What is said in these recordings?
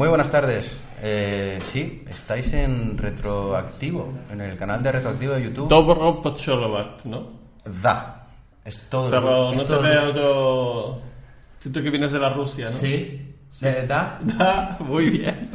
Muy buenas tardes. Eh, sí, estáis en Retroactivo, en el canal de Retroactivo de YouTube. Dobro Pocholovac, ¿no? Da. Es todo. Pero no te veo yo... Tú que vienes de la Rusia, ¿no? Sí. Eh, da. Da, muy bien.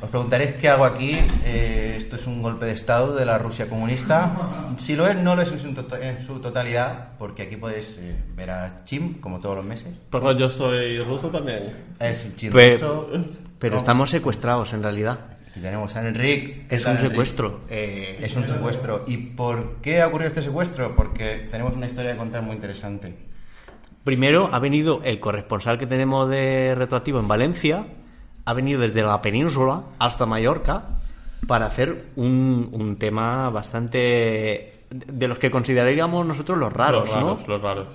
Os preguntaréis qué hago aquí. Eh, esto es un golpe de estado de la Rusia comunista. Si lo es, no lo es en su, to- en su totalidad, porque aquí podéis eh, ver a Chim, como todos los meses. Pero yo soy ruso también. Es el Chim Pero, ruso. Pero No, estamos secuestrados en realidad. Aquí tenemos a Enric. ¿Qué Es un Enric? secuestro. Eh, Es un secuestro. ¿Y por qué ha ocurrido este secuestro? Porque tenemos una historia que contar muy interesante. Primero ha venido el corresponsal que tenemos de retroactivo en Valencia, ha venido desde la península hasta Mallorca para hacer un, un tema bastante de los que consideraríamos nosotros los raros, los raros, ¿no? los raros.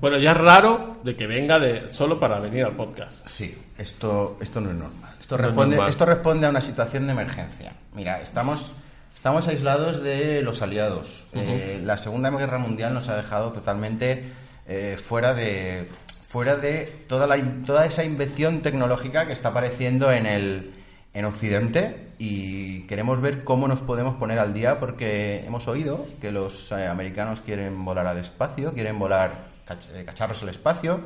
Bueno, ya es raro de que venga de solo para venir al podcast. Sí, esto, esto no es normal. Esto No es responde, normal. esto responde a una situación de emergencia. Mira, estamos, estamos aislados de los aliados. Eh, la Segunda Guerra Mundial nos ha dejado totalmente eh, fuera de fuera de toda, la, toda esa invención tecnológica que está apareciendo en el en Occidente y queremos ver cómo nos podemos poner al día porque hemos oído que los eh, americanos quieren volar al espacio, quieren volar cacharros al espacio,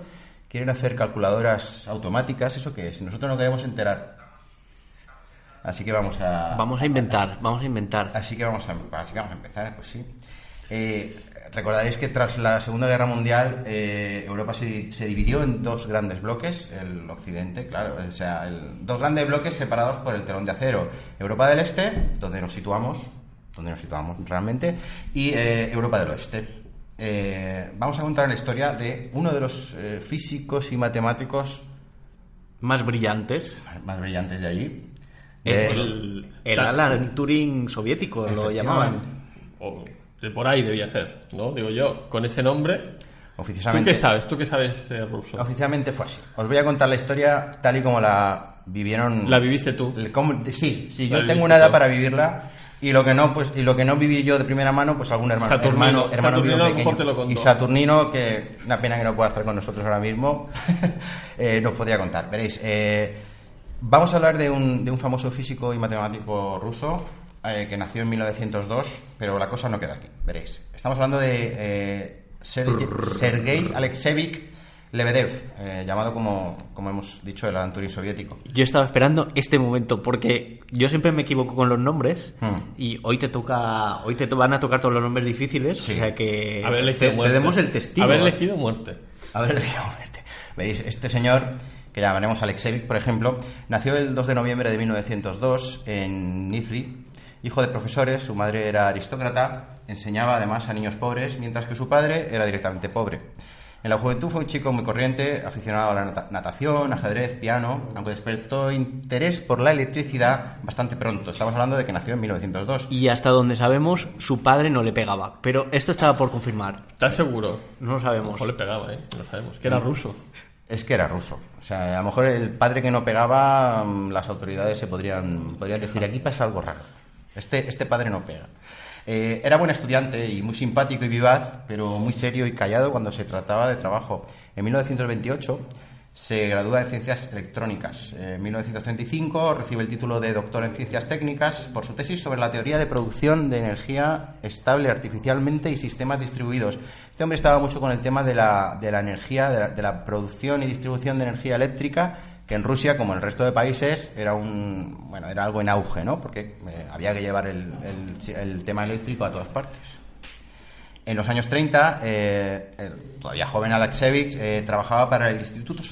quieren hacer calculadoras automáticas, eso que si nosotros no queremos enterar. Así que vamos a Vamos a inventar, vamos a inventar. Así que vamos a, así que vamos a empezar, pues sí. Eh, recordaréis que tras la Segunda Guerra Mundial eh, Europa se, se dividió en dos grandes bloques, el Occidente, claro, o sea, el- dos grandes bloques separados por el telón de acero. Europa del Este, donde nos situamos, donde nos situamos realmente, y eh, Europa del Oeste. Eh, vamos a contar la historia de uno de los eh, físicos y matemáticos Más brillantes. más brillantes de allí. El, De- el, el Alan Turing soviético lo llamaban. O de por ahí debía ser, ¿no? Digo yo, con ese nombre. ¿Tú oficialmente, qué sabes? ¿Tú qué sabes de ruso? Oficialmente fue así. Os voy a contar la historia tal y como la vivieron. La viviste tú. el- cómo- sí, sí, yo tengo una edad tú. para vivirla y lo que no, pues, y lo que no viví yo de primera mano, pues algún hermano, Saturnino. hermano, hermano Saturnino pequeño. te lo contó. y Saturnino, que una pena que no pueda estar con nosotros ahora mismo, eh, nos podría contar. Veréis, eh, vamos a hablar de un, de un famoso físico y matemático ruso eh, que nació en 1902, pero la cosa no queda aquí. Veréis, estamos hablando de eh, Sergei, Alexeyevich Lebedev, eh, llamado como, como hemos dicho el Alan Turing soviético. Yo estaba esperando este momento porque yo siempre me equivoco con los nombres Hmm. y hoy te toca, hoy te to- van a tocar todos los nombres difíciles, Sí. o sea que Haber elegido te, muerte. te demos el testigo. Haber elegido muerte. A ver, efectivamente. Veréis, este señor, que llamaremos Alexeyevich, por ejemplo, nació el 2 de noviembre de 1902 en Nizhny, hijo de profesores, su madre era aristócrata, enseñaba además a niños pobres, mientras que su padre era directamente pobre. En la juventud fue un chico muy corriente, aficionado a la nata- natación, ajedrez, piano, aunque despertó interés por la electricidad bastante pronto. Estamos hablando de que nació en 1902. Y hasta donde sabemos, su padre no le pegaba. Pero esto estaba por confirmar. ¿Estás seguro? No lo A lo sabemos. mejor le pegaba, ¿eh? No sabemos. Que era ruso. Es que era ruso. O sea, a lo mejor el padre que no pegaba, mm, las autoridades se podrían, podrían decir, aquí pasa algo raro. Este, este padre no pega. Eh, era buen estudiante y muy simpático y vivaz, pero muy serio y callado cuando se trataba de trabajo. En 1928 Se gradúa en Ciencias Electrónicas. En 1935 recibe el título de doctor en Ciencias Técnicas por su tesis sobre la teoría de producción de energía estable artificialmente y sistemas distribuidos. Este hombre estaba mucho con el tema de la, de la energía, de la, de la producción y distribución de energía eléctrica que en Rusia, como en el resto de países, era un bueno era algo en auge, ¿no? Porque eh, había que llevar el, el- el tema eléctrico a todas partes. En los años 30, eh, el todavía joven Alexevich eh, trabajaba para el Instituto,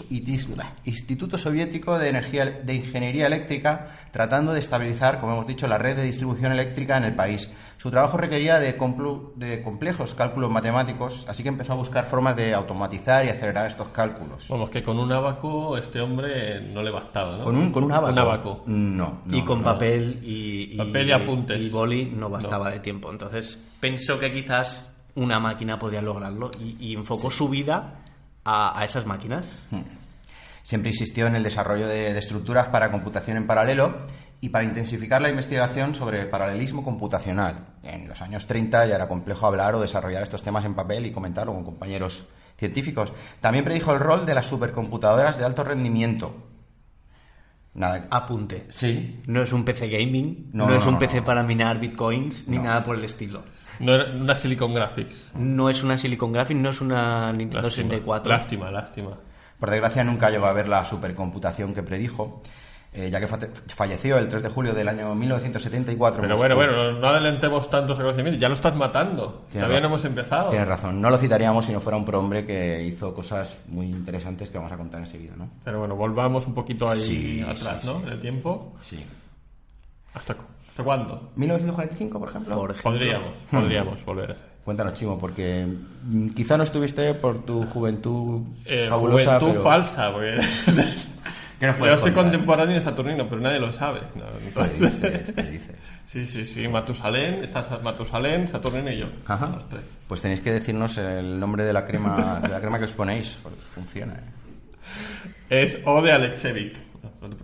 Instituto Soviético de, Energía, de Ingeniería Eléctrica, tratando de estabilizar, como hemos dicho, la red de distribución eléctrica en el país. Su trabajo requería de, complu- de complejos cálculos matemáticos, así que empezó a buscar formas de automatizar y acelerar estos cálculos. Vamos, que con un abaco este hombre no le bastaba, ¿no? ¿Con un, con un abaco? Un abaco. No, no, y con no. papel y, Papel y apuntes. y boli no bastaba de tiempo. Entonces pensó que quizás una máquina podía lograrlo y, y enfocó su vida a, a esas máquinas. Siempre insistió en el desarrollo de, de estructuras para computación en paralelo y para intensificar la investigación sobre paralelismo computacional. En los años 30 ya era complejo hablar o desarrollar estos temas en papel y comentarlo con compañeros científicos. También predijo el rol de las supercomputadoras de alto rendimiento. Nada. Apunte. Sí. No es un PC gaming, No, no, no, es un no, PC no. para minar bitcoins, ni No. nada por el estilo. No era una Silicon Graphics. No es una Silicon Graphics, no es una Nintendo Lástima, 64. Lástima, lástima. Por desgracia nunca llegó a ver la supercomputación que predijo, eh, ya que fa- falleció el 3 de julio del año 1974. en Pero bueno, Moscú. bueno, no adelantemos tantos reconocimientos. Ya lo estás matando. Tienes Todavía no hemos empezado. Tienes razón. No lo citaríamos si no fuera un prohombre que hizo cosas muy interesantes que vamos a contar enseguida, ¿no? Pero bueno, volvamos un poquito ahí Sí, atrás, sí, ¿no? sí. En el tiempo. Sí. ¿Hasta, cu- ¿Hasta cuándo? 1945, por ejemplo. Por ejemplo. Podríamos, podríamos volver a hacer. Cuéntanos, Chimo, porque mm, quizá no estuviste por tu juventud Eh, fabulosa, juventud pero- falsa, porque ¿Qué nos yo soy contemporáneo de Saturnino, pero nadie lo sabe. No, ¿Qué dices? ¿Qué dices? Sí, sí, sí, Matusalén, estás Matusalén, Saturnino y yo. Ajá. Los tres. Pues tenéis que decirnos el nombre de la crema, de la crema que os ponéis, porque funciona. ¿eh? Es O de Alexevic.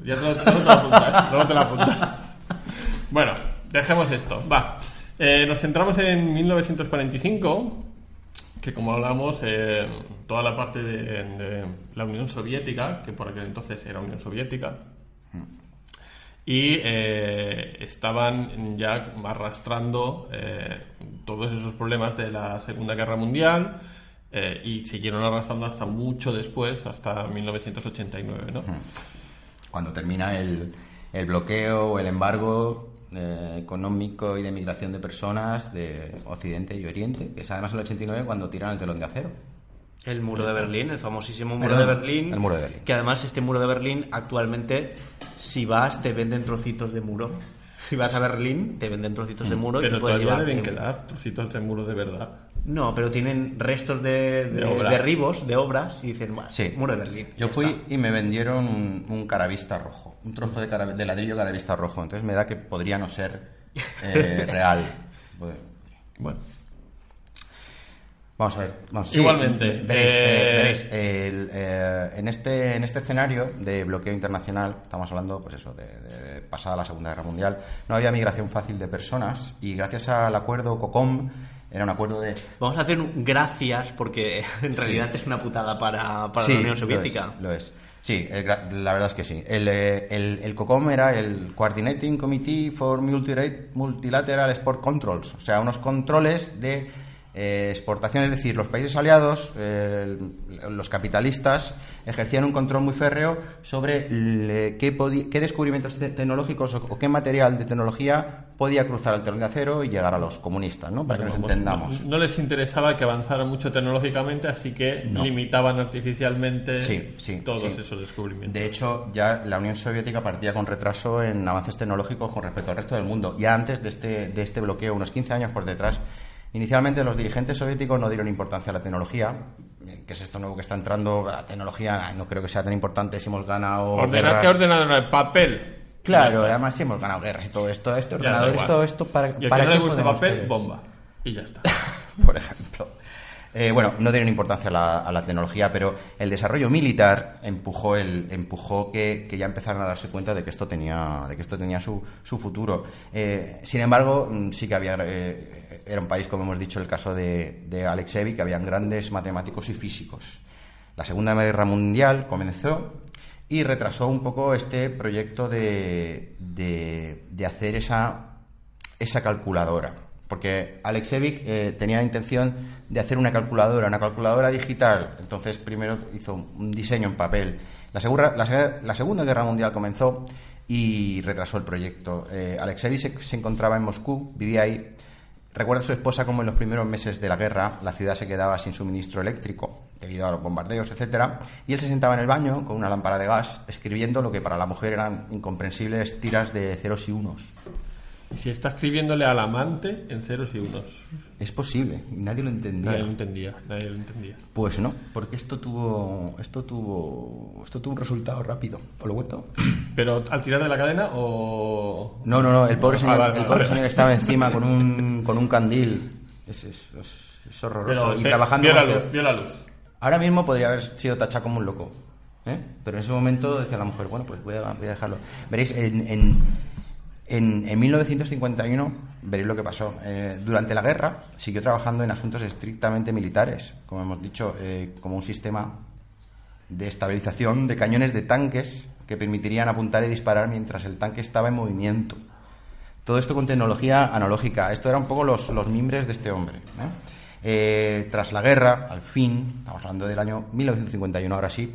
Ya te lo, te lo apuntas. Luego te lo apuntas. Bueno, dejemos esto. Va. Eh, nos centramos en 1945, que como hablamos, eh, toda la parte de, de la Unión Soviética, que por aquel entonces era Unión Soviética, y eh, estaban ya arrastrando eh, todos esos problemas de la Segunda Guerra Mundial eh, y siguieron arrastrando hasta mucho después, hasta 1989, ¿no? Cuando termina el, el bloqueo o el embargo eh, económico y de migración de personas de Occidente y Oriente, que es además el 89 cuando tiran el telón de acero. El muro de Berlín, el famosísimo muro Perdón, de Berlín. el muro de Berlín. Que además este muro de Berlín actualmente, si vas, te venden trocitos de muro. Si vas a Berlín, te venden trocitos de muro y Pero te puedes todavía llevar. deben quedar trocitos de muro de verdad. No, pero tienen restos de, de, De derribos, de obras, y dicen, bueno, Sí. muro de Berlín. Yo fui está. y me vendieron un, un caravista rojo, un trozo de, cara- de ladrillo caravista rojo. Entonces me da que podría no ser eh, real. Bueno, Vamos a ver. Vamos, Igualmente, veréis, eh, eh, veréis, el, eh, en, este, en este escenario de bloqueo internacional, estamos hablando, pues eso, de, de- de pasada la Segunda Guerra Mundial, no había migración fácil de personas y gracias al acuerdo COCOM, era un acuerdo de... Vamos a hacer un gracias porque en realidad es una putada para, para Sí, la Unión lo es, Soviética. Lo es. Sí, el la verdad es que sí. El, eh, el, el COCOM era el Coordinating Committee for Multilateral Export Controls, o sea, unos controles de eh, exportación, es decir, los países aliados, eh, los capitalistas, ejercían un control muy férreo sobre le- qué, qué descubrimientos te- tecnológicos o, o qué material de tecnología podía cruzar el telón de acero y llegar a los comunistas, ¿no? Para que nos como entendamos. No, no les interesaba que avanzara mucho tecnológicamente, así que No. limitaban artificialmente Sí, sí, todos sí. esos descubrimientos. De hecho, ya la Unión Soviética partía con retraso en avances tecnológicos con respecto al resto del mundo. Ya antes de este, de este bloqueo, unos 15 años por detrás, inicialmente los dirigentes soviéticos no dieron importancia a la tecnología, que es esto nuevo que está entrando. La tecnología no creo que sea tan importante si hemos ganado. Ordenar. ¿Qué ordenador? El papel. Claro, además si hemos ganado guerras y todo esto. Este ordenador, esto, esto para. Y para que no le gusta papel, bomba. Y ya está. por ejemplo. Eh, bueno, no dieron importancia a la, a la tecnología, pero el desarrollo militar empujó el empujó que, que ya empezaran a darse cuenta de que esto tenía de que esto tenía su, su futuro. Eh, sin embargo, mm, sí que había eh, era un país, como hemos dicho, el caso de, de que habían grandes matemáticos y físicos. La Segunda Guerra Mundial comenzó y retrasó un poco este proyecto de, de, de hacer esa, esa calculadora. Porque Alexevic eh, tenía la intención de hacer una calculadora, una calculadora digital. Entonces, primero hizo un diseño en papel. La, segura- la la Segunda Guerra Mundial comenzó y retrasó el proyecto. Eh, Alexevic se, se encontraba en Moscú, vivía ahí. Recuerda a su esposa como en los primeros meses de la guerra la ciudad se quedaba sin suministro eléctrico debido a los bombardeos, etcétera, y él se sentaba en el baño con una lámpara de gas escribiendo lo que para la mujer eran incomprensibles tiras de ceros y unos. Y si está escribiéndole al amante en ceros y unos. Es posible, nadie lo entendía. Nadie lo entendía, nadie lo entendía. Pues no, porque esto tuvo esto tuvo esto tuvo un resultado rápido. ¿Os lo cuento? Pero al tirar de la cadena o... No, no, no, el pobre Ah, señor, vale, el vale, pobre vale. señor estaba encima con un con un candil. Es, es, es- es horroroso Pero y se- trabajando vio la luz, vio la luz. Ahora mismo podría haber sido tachado como un loco. ¿eh? Pero en ese momento decía la mujer, bueno, pues voy a, voy a dejarlo. Veréis, en, en, en, en 1951, veréis lo que pasó. Eh, durante la guerra siguió trabajando en asuntos estrictamente militares, como hemos dicho, eh, como un sistema de estabilización de cañones de tanques que permitirían apuntar y disparar mientras el tanque estaba en movimiento. Todo esto con tecnología analógica. Esto eran un poco los, mimbres de este hombre. ¿eh? Tras la guerra, al fin, estamos hablando del año 1951 ahora sí,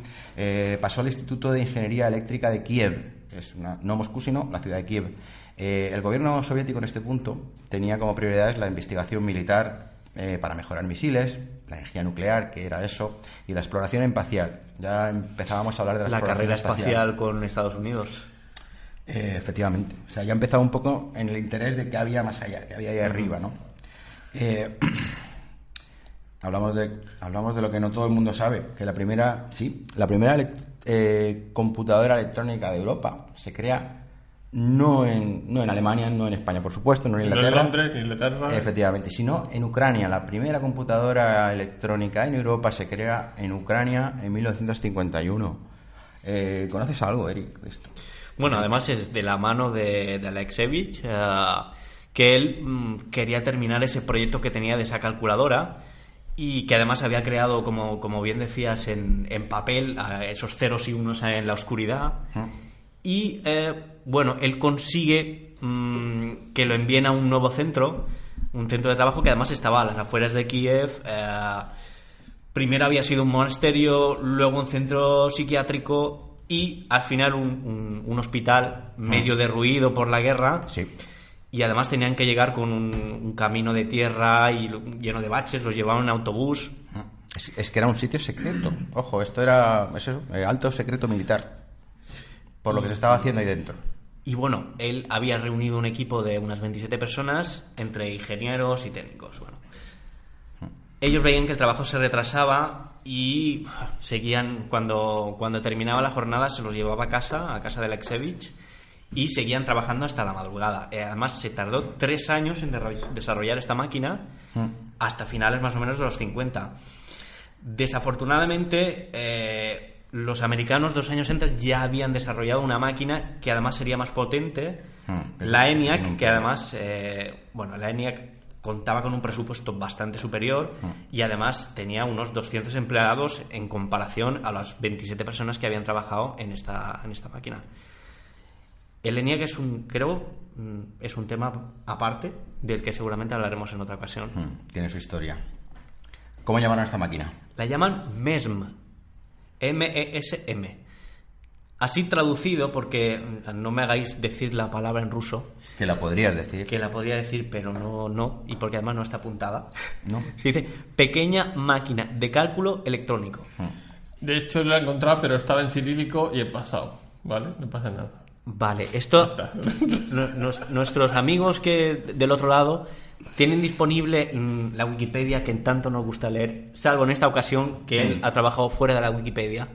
pasó al Instituto de Ingeniería Eléctrica de Kiev, es una- no Moscú, sino la ciudad de Kiev. Eh, el gobierno soviético en este punto tenía como prioridades la investigación militar eh, para mejorar misiles, la energía nuclear, que era eso, y la exploración espacial. Ya empezábamos a hablar de la, La carrera espacial con Estados Unidos. eh, efectivamente. O sea, ya empezaba un poco en el interés de qué había más allá, qué había ahí arriba, ¿no? Eh, hablamos, de, hablamos de lo que no todo el mundo sabe, que la primera, sí, la primera eh, computadora electrónica de Europa se crea no en, no en Alemania, no en España, por supuesto, no en No en Inglaterra. Londres, Inglaterra. Efectivamente, sino en Ucrania. La primera computadora electrónica en Europa se crea en Ucrania en 1951. Eh, ¿Conoces algo, Eric, de esto? Bueno, además es de la mano de, de Alexevich, eh, que él mm, quería terminar ese proyecto que tenía de esa calculadora y que además había creado, como, como bien decías, en, en papel esos ceros y unos en la oscuridad. Y eh, bueno, él consigue mm, que lo envíen a un nuevo centro, un centro de trabajo que además estaba a las afueras de Kiev. eh, primero había sido un monasterio, luego un centro psiquiátrico y al final un, un- un hospital medio derruido por la guerra. Sí. Y además tenían que llegar con un, un camino de tierra y lleno de baches, los llevaban en autobús. Es, es que era un sitio secreto. Ojo, esto era es eso, eh, alto secreto militar. Por lo que se estaba haciendo ahí dentro. Y bueno, él había reunido un equipo de unas 27 personas, entre ingenieros y técnicos. Bueno, ellos veían que el trabajo se retrasaba y uf, seguían, cuando, cuando terminaba la jornada, se los llevaba a casa, a casa de Alexevich, y seguían trabajando hasta la madrugada. Eh, Además, se tardó tres años en desarrollar esta máquina, hasta finales más o menos de los 50. Desafortunadamente, eh, los americanos dos años antes ya habían desarrollado una máquina que además sería más potente, eso la ENIAC, que además, eh, bueno, la ENIAC contaba con un presupuesto bastante superior y además tenía unos 200 empleados en comparación a las 27 personas que habían trabajado en esta, en esta máquina. El ENIAC es un, creo, mm, es un tema aparte del que seguramente hablaremos en otra ocasión. Mm, tiene su historia. ¿Cómo llamaron a esta máquina? La llaman MESM. M-E-S-M. Así traducido, porque no me hagáis decir la palabra en ruso, Que la podrías decir. que la podría decir, pero no, no, y porque además no está apuntada. No. Se dice pequeña máquina de cálculo electrónico. De hecho, lo he encontrado, pero estaba en cirílico y he pasado. ¿Vale? No pasa nada. Vale, esto nuestros amigos que del otro lado tienen disponible mm, la Wikipedia que en tanto nos gusta leer, salvo en esta ocasión que él ha trabajado fuera de la Wikipedia.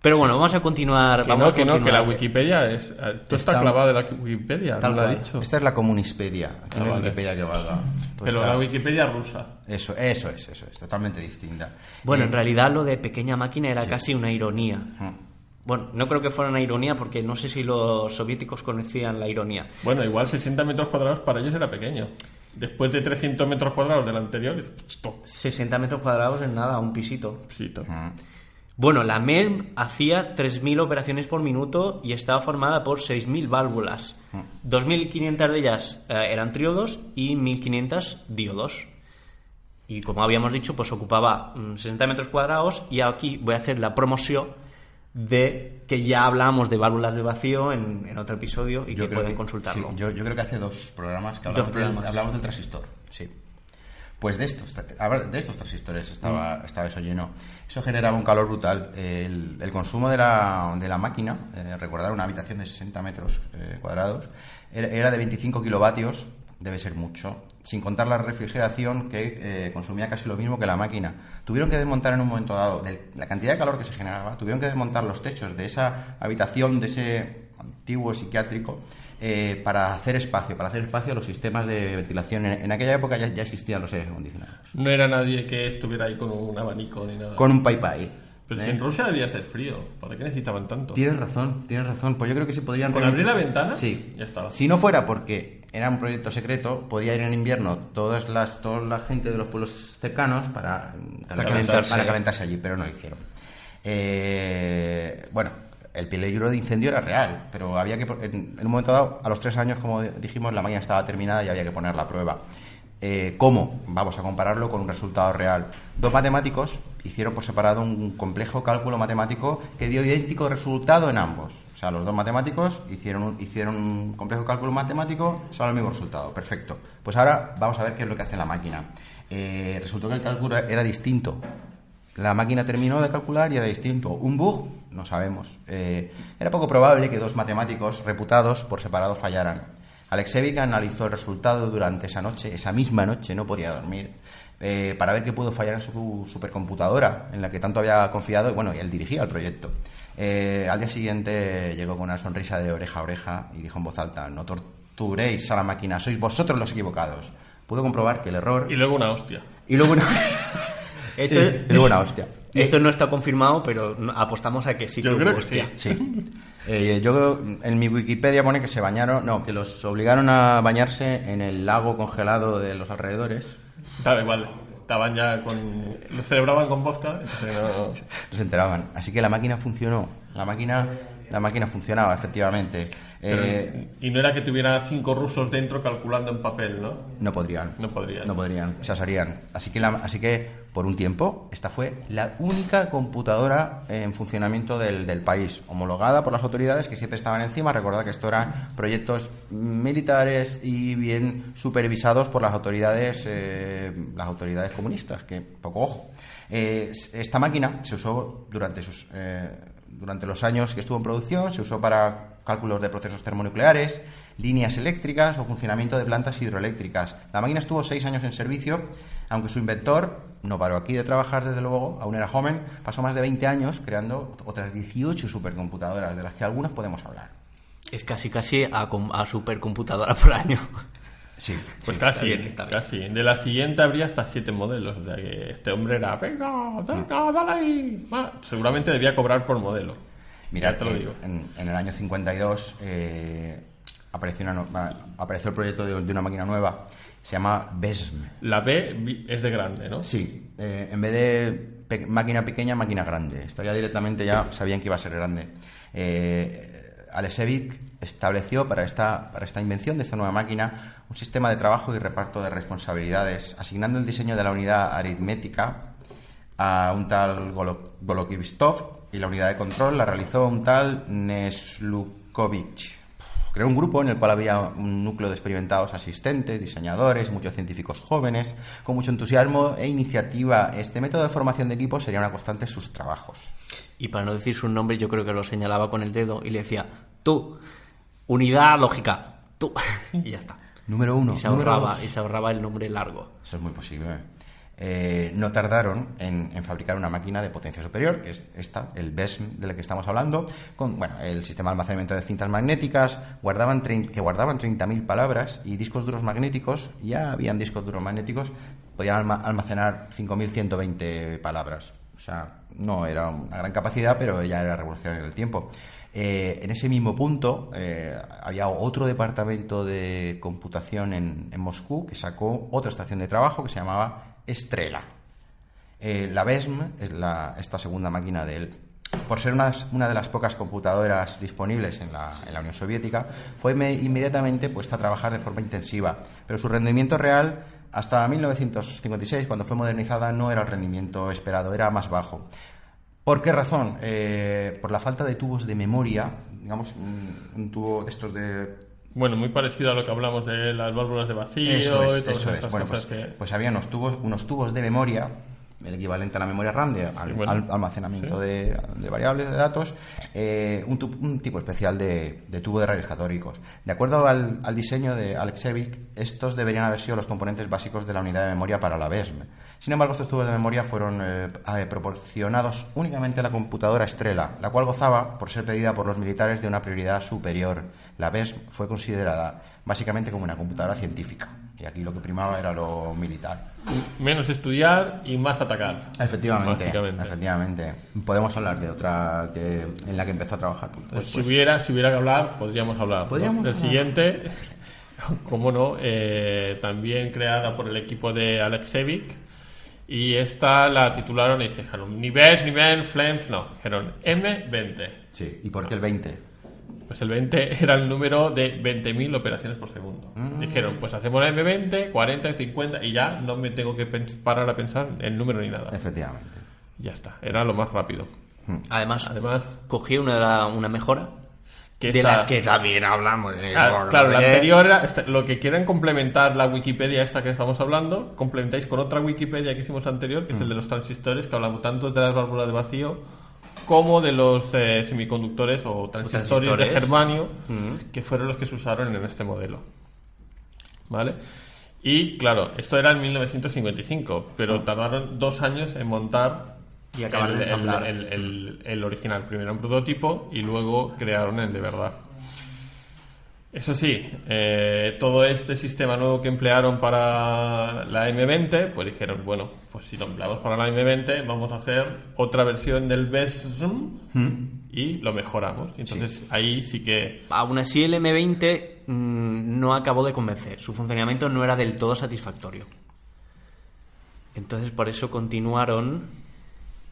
Pero bueno, vamos a continuar. Que vamos no, a que no, que la Wikipedia es. Esto está Está- clavado de la Wikipedia, Tal no lo ha cual. dicho. Esta es la comunispedia. Aquí no hay vale. Wikipedia que valga. Pues Pero la Wikipedia rusa. Eso, eso es, eso es. Totalmente distinta. Bueno, Eh, en realidad lo de pequeña máquina era casi una ironía. Mm. Bueno, no creo que fuera una ironía porque no sé si los soviéticos conocían la ironía. Bueno, igual 60 metros cuadrados para ellos era pequeño. después de 300 metros cuadrados del anterior, esto, 60 metros cuadrados en nada, un pisito. pisito. Bueno, la MERM hacía 3.000 operaciones por minuto y estaba formada por 6.000 válvulas. 2.500 de ellas eh, eran triodos y 1.500 diodos. Y como habíamos dicho, pues ocupaba mm, 60 metros cuadrados y aquí voy a hacer la promoción de que ya hablamos de válvulas de vacío en, en otro episodio y que pueden consultarlo. sí, yo, yo creo que hace dos programas que Dos hablamos, del, programas. hablamos del transistor. Sí. Pues de estos, de estos transistores estaba, Mm. estaba eso lleno. Eso generaba un calor brutal. El, el consumo de la, de la máquina, eh, recordar una habitación de 60 metros eh, cuadrados, era, era de 25 kilovatios, debe ser mucho, sin contar la refrigeración que eh, consumía casi lo mismo que la máquina. Tuvieron que desmontar en un momento dado, de la cantidad de calor que se generaba, tuvieron que desmontar los techos de esa habitación, de ese antiguo psiquiátrico, eh, para hacer espacio, para hacer espacio a los sistemas de ventilación. En, en aquella época ya, ya existían los aires acondicionados. No era nadie que estuviera ahí con un abanico ni nada. Con un pai pai. Pero ¿eh? si en Rusia debía hacer frío, ¿para qué necesitaban tanto? Tienes razón, tienes razón. Pues yo creo que se podrían... ¿Con abrir la ventana? Sí. Ya estaba. Si no fuera porque era un proyecto secreto, podía ir en invierno todas las, toda la gente de los pueblos cercanos para, para, calentarse. para calentarse allí, pero no lo hicieron. Eh, bueno, el peligro de incendio era real, pero había que en, en un momento dado, a los tres años, como dijimos, la máquina estaba terminada y había que ponerla a prueba. Eh, ¿Cómo? Vamos a compararlo con un resultado real. Dos matemáticos hicieron por separado un complejo cálculo matemático que dio idéntico resultado en ambos. O sea, los dos matemáticos hicieron un, hicieron un complejo cálculo matemático, solo el mismo resultado. Perfecto. Pues ahora vamos a ver qué es lo que hace la máquina. Eh, resultó que el cálculo era distinto. La máquina terminó de calcular y era distinto. ¿Un bug? No sabemos. Eh, era poco probable que dos matemáticos reputados por separado fallaran. Alexevic analizó el resultado durante esa noche, esa misma noche, no podía dormir, eh, para ver qué pudo fallar en su supercomputadora, en la que tanto había confiado, y bueno, y él dirigía el proyecto. Eh, al día siguiente llegó con una sonrisa de oreja a oreja y dijo en voz alta, no torturéis a la máquina, sois vosotros los equivocados. Pudo comprobar que el error... Y luego una hostia. Y luego una... Esto, Sí, es- y luego una hostia. esto no está confirmado, pero apostamos a que sí Yo que creo hubo que hostia. sí. Sí. Eh, yo en mi Wikipedia pone que se bañaron, no, que los obligaron a bañarse en el lago congelado de los alrededores. Daba igual. Estaban ya con. Lo celebraban con vodka. entonces no- se enteraban. Así que la máquina funcionó. La máquina, la máquina funcionaba, efectivamente. Eh, y no era que tuviera cinco rusos dentro calculando en papel, ¿no? no podrían. No podrían. No podrían. Se asarían. Así que, la- así que, por un tiempo, esta fue la única computadora en funcionamiento del, del país, homologada por las autoridades que siempre estaban encima. Recordad que esto eran proyectos militares y bien supervisados por las autoridades, eh, las autoridades comunistas, que poco ojo. Eh, esta máquina se usó durante sus, durante los años que estuvo en producción, se usó para cálculos de procesos termonucleares, líneas eléctricas o funcionamiento de plantas hidroeléctricas. La máquina estuvo seis años en servicio, aunque su inventor no paró aquí de trabajar, desde luego, aún era joven, pasó más de 20 años creando otras 18 supercomputadoras, de las que algunas podemos hablar. Es casi casi a, a supercomputadora por año. Sí. Pues Sí, casi, bien, casi. De la siguiente habría hasta siete modelos. O sea que este hombre era, venga, venga, dale ahí. Va. Seguramente debía cobrar por modelo. Mira, Ya te lo digo. En, en el año 52 eh, apareció, una apareció el proyecto de, de una máquina nueva, se llama BESM. La B es de grande, ¿no? Sí, eh, en vez de pe- máquina pequeña, máquina grande. Esto ya directamente ya sabían que iba a ser grande. Eh, Alexevic estableció para esta, para esta invención de esta nueva máquina un sistema de trabajo y reparto de responsabilidades, asignando el diseño de la unidad aritmética a un tal Golo- Golokivstov y la unidad de control la realizó un tal Neslukovich. Creó un grupo en el cual había un núcleo de experimentados asistentes, diseñadores, muchos científicos jóvenes, con mucho entusiasmo e iniciativa. Este método de formación de equipo sería una constante en sus trabajos. Y para no decir su nombre, yo creo que lo señalaba con el dedo y le decía, tú, unidad lógica, tú. y ya está. Número uno. y, se número ahorraba, dos. y se ahorraba el nombre largo. Eso es muy posible. Eh, no tardaron en, en fabricar una máquina de potencia superior, que es esta, el BESM de la que estamos hablando, con bueno, el sistema de almacenamiento de cintas magnéticas, guardaban que guardaban 30.000 palabras y discos duros magnéticos, ya habían discos duros magnéticos, podían alma- almacenar 5.120 palabras. O sea, no era una gran capacidad, pero ya era revolucionario en el tiempo. Eh, en ese mismo punto eh, había otro departamento de computación en, en Moscú que sacó otra estación de trabajo que se llamaba Estrela. Eh, la BESM, es la- esta segunda máquina del por ser una, una de las pocas computadoras disponibles en la, en la Unión Soviética, fue me- inmediatamente puesta a trabajar de forma intensiva. Pero su rendimiento real, hasta 1956, cuando fue modernizada, no era el rendimiento esperado, era más bajo. ¿Por qué razón? Eh, por la falta de tubos de memoria, digamos, un, un tubo de estos de Bueno, muy parecido a lo que hablamos de las válvulas de vacío eso es, y eso es. Bueno, pues, que... pues había unos tubos, unos tubos de memoria, el equivalente a la memoria RAM, de, al, Sí, bueno. al almacenamiento de, de variables de datos, eh, un, un tipo especial de, de tubo de rayos catódicos. De acuerdo al, al diseño de Alexevic, estos deberían haber sido los componentes básicos de la unidad de memoria para la BESM. Sin embargo, estos tubos de memoria fueron eh, eh, proporcionados únicamente a la computadora Estrella, la cual gozaba, por ser pedida por los militares, de una prioridad superior. La BESM fue considerada básicamente como una computadora científica, y aquí lo que primaba era lo militar. Menos estudiar y más atacar. Efectivamente, efectivamente. Podemos hablar de otra que, en la que empezó a trabajar. Pues si hubiera, si hubiera que hablar, podríamos hablar. ¿no? Podríamos El hablar. siguiente, como no, eh, también creada por el equipo de Alexevic. Y esta la titularon y dijeron, ni BES, ni MEN, FLAMES, no. Dijeron M20. Sí, ¿y por qué el 20? Pues el 20 era el número de 20.000 operaciones por segundo. Mm. Dijeron, pues hacemos la M20, 40 y 50 y ya no me tengo que parar a pensar el número ni nada. Efectivamente. Ya está, era lo más rápido. Además, Además, cogí una, una mejora que de esta- la que también hablamos. eh, Ah, claro, la anterior era esta- lo que quieran complementar la Wikipedia esta que estamos hablando, complementáis con otra Wikipedia que hicimos anterior, que es Mm. el de los transistores, que hablamos tanto de las válvulas de vacío como de los eh, semiconductores o transistores, de transistores. germanio, que fueron los que se usaron en este modelo. ¿Vale? Y claro, esto era en 1955, pero tardaron dos años en montar Y acabar de el, ensamblar. el- el- el original. Primero un prototipo y luego crearon el de verdad. Eso sí, eh, todo este sistema nuevo que emplearon para la M20, pues dijeron, bueno, pues si lo empleamos para la M20, vamos a hacer otra versión del BESM y lo mejoramos. Entonces ahí sí que Aún así, el M20 mm, no acabó de convencer. Su funcionamiento no era del todo satisfactorio. Entonces, por eso continuaron.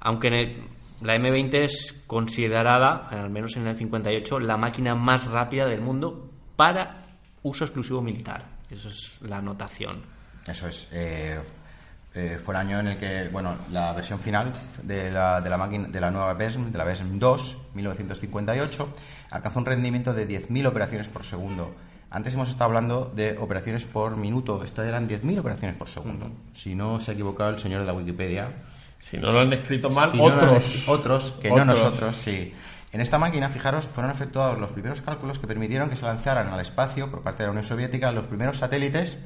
Aunque en el- la M20 es considerada, al menos en el 58, la máquina más rápida del mundo para uso exclusivo militar. Eso es la anotación. Eso es. eh, eh, fue el año en el que, bueno, la versión final de la, de la máquina, de la nueva BESM, de la BESM 2, 1958, alcanzó un rendimiento de 10.000 operaciones por segundo. Antes hemos estado hablando de operaciones por minuto. Esto eran 10.000 operaciones por segundo. Si no se ha equivocado el señor de la Wikipedia, si no lo han escrito mal, Si no, no, otros. otros, que Otros. no nosotros, sí. En esta máquina, fijaros, fueron efectuados los primeros cálculos que permitieron que se lanzaran al espacio por parte de la Unión Soviética los primeros satélites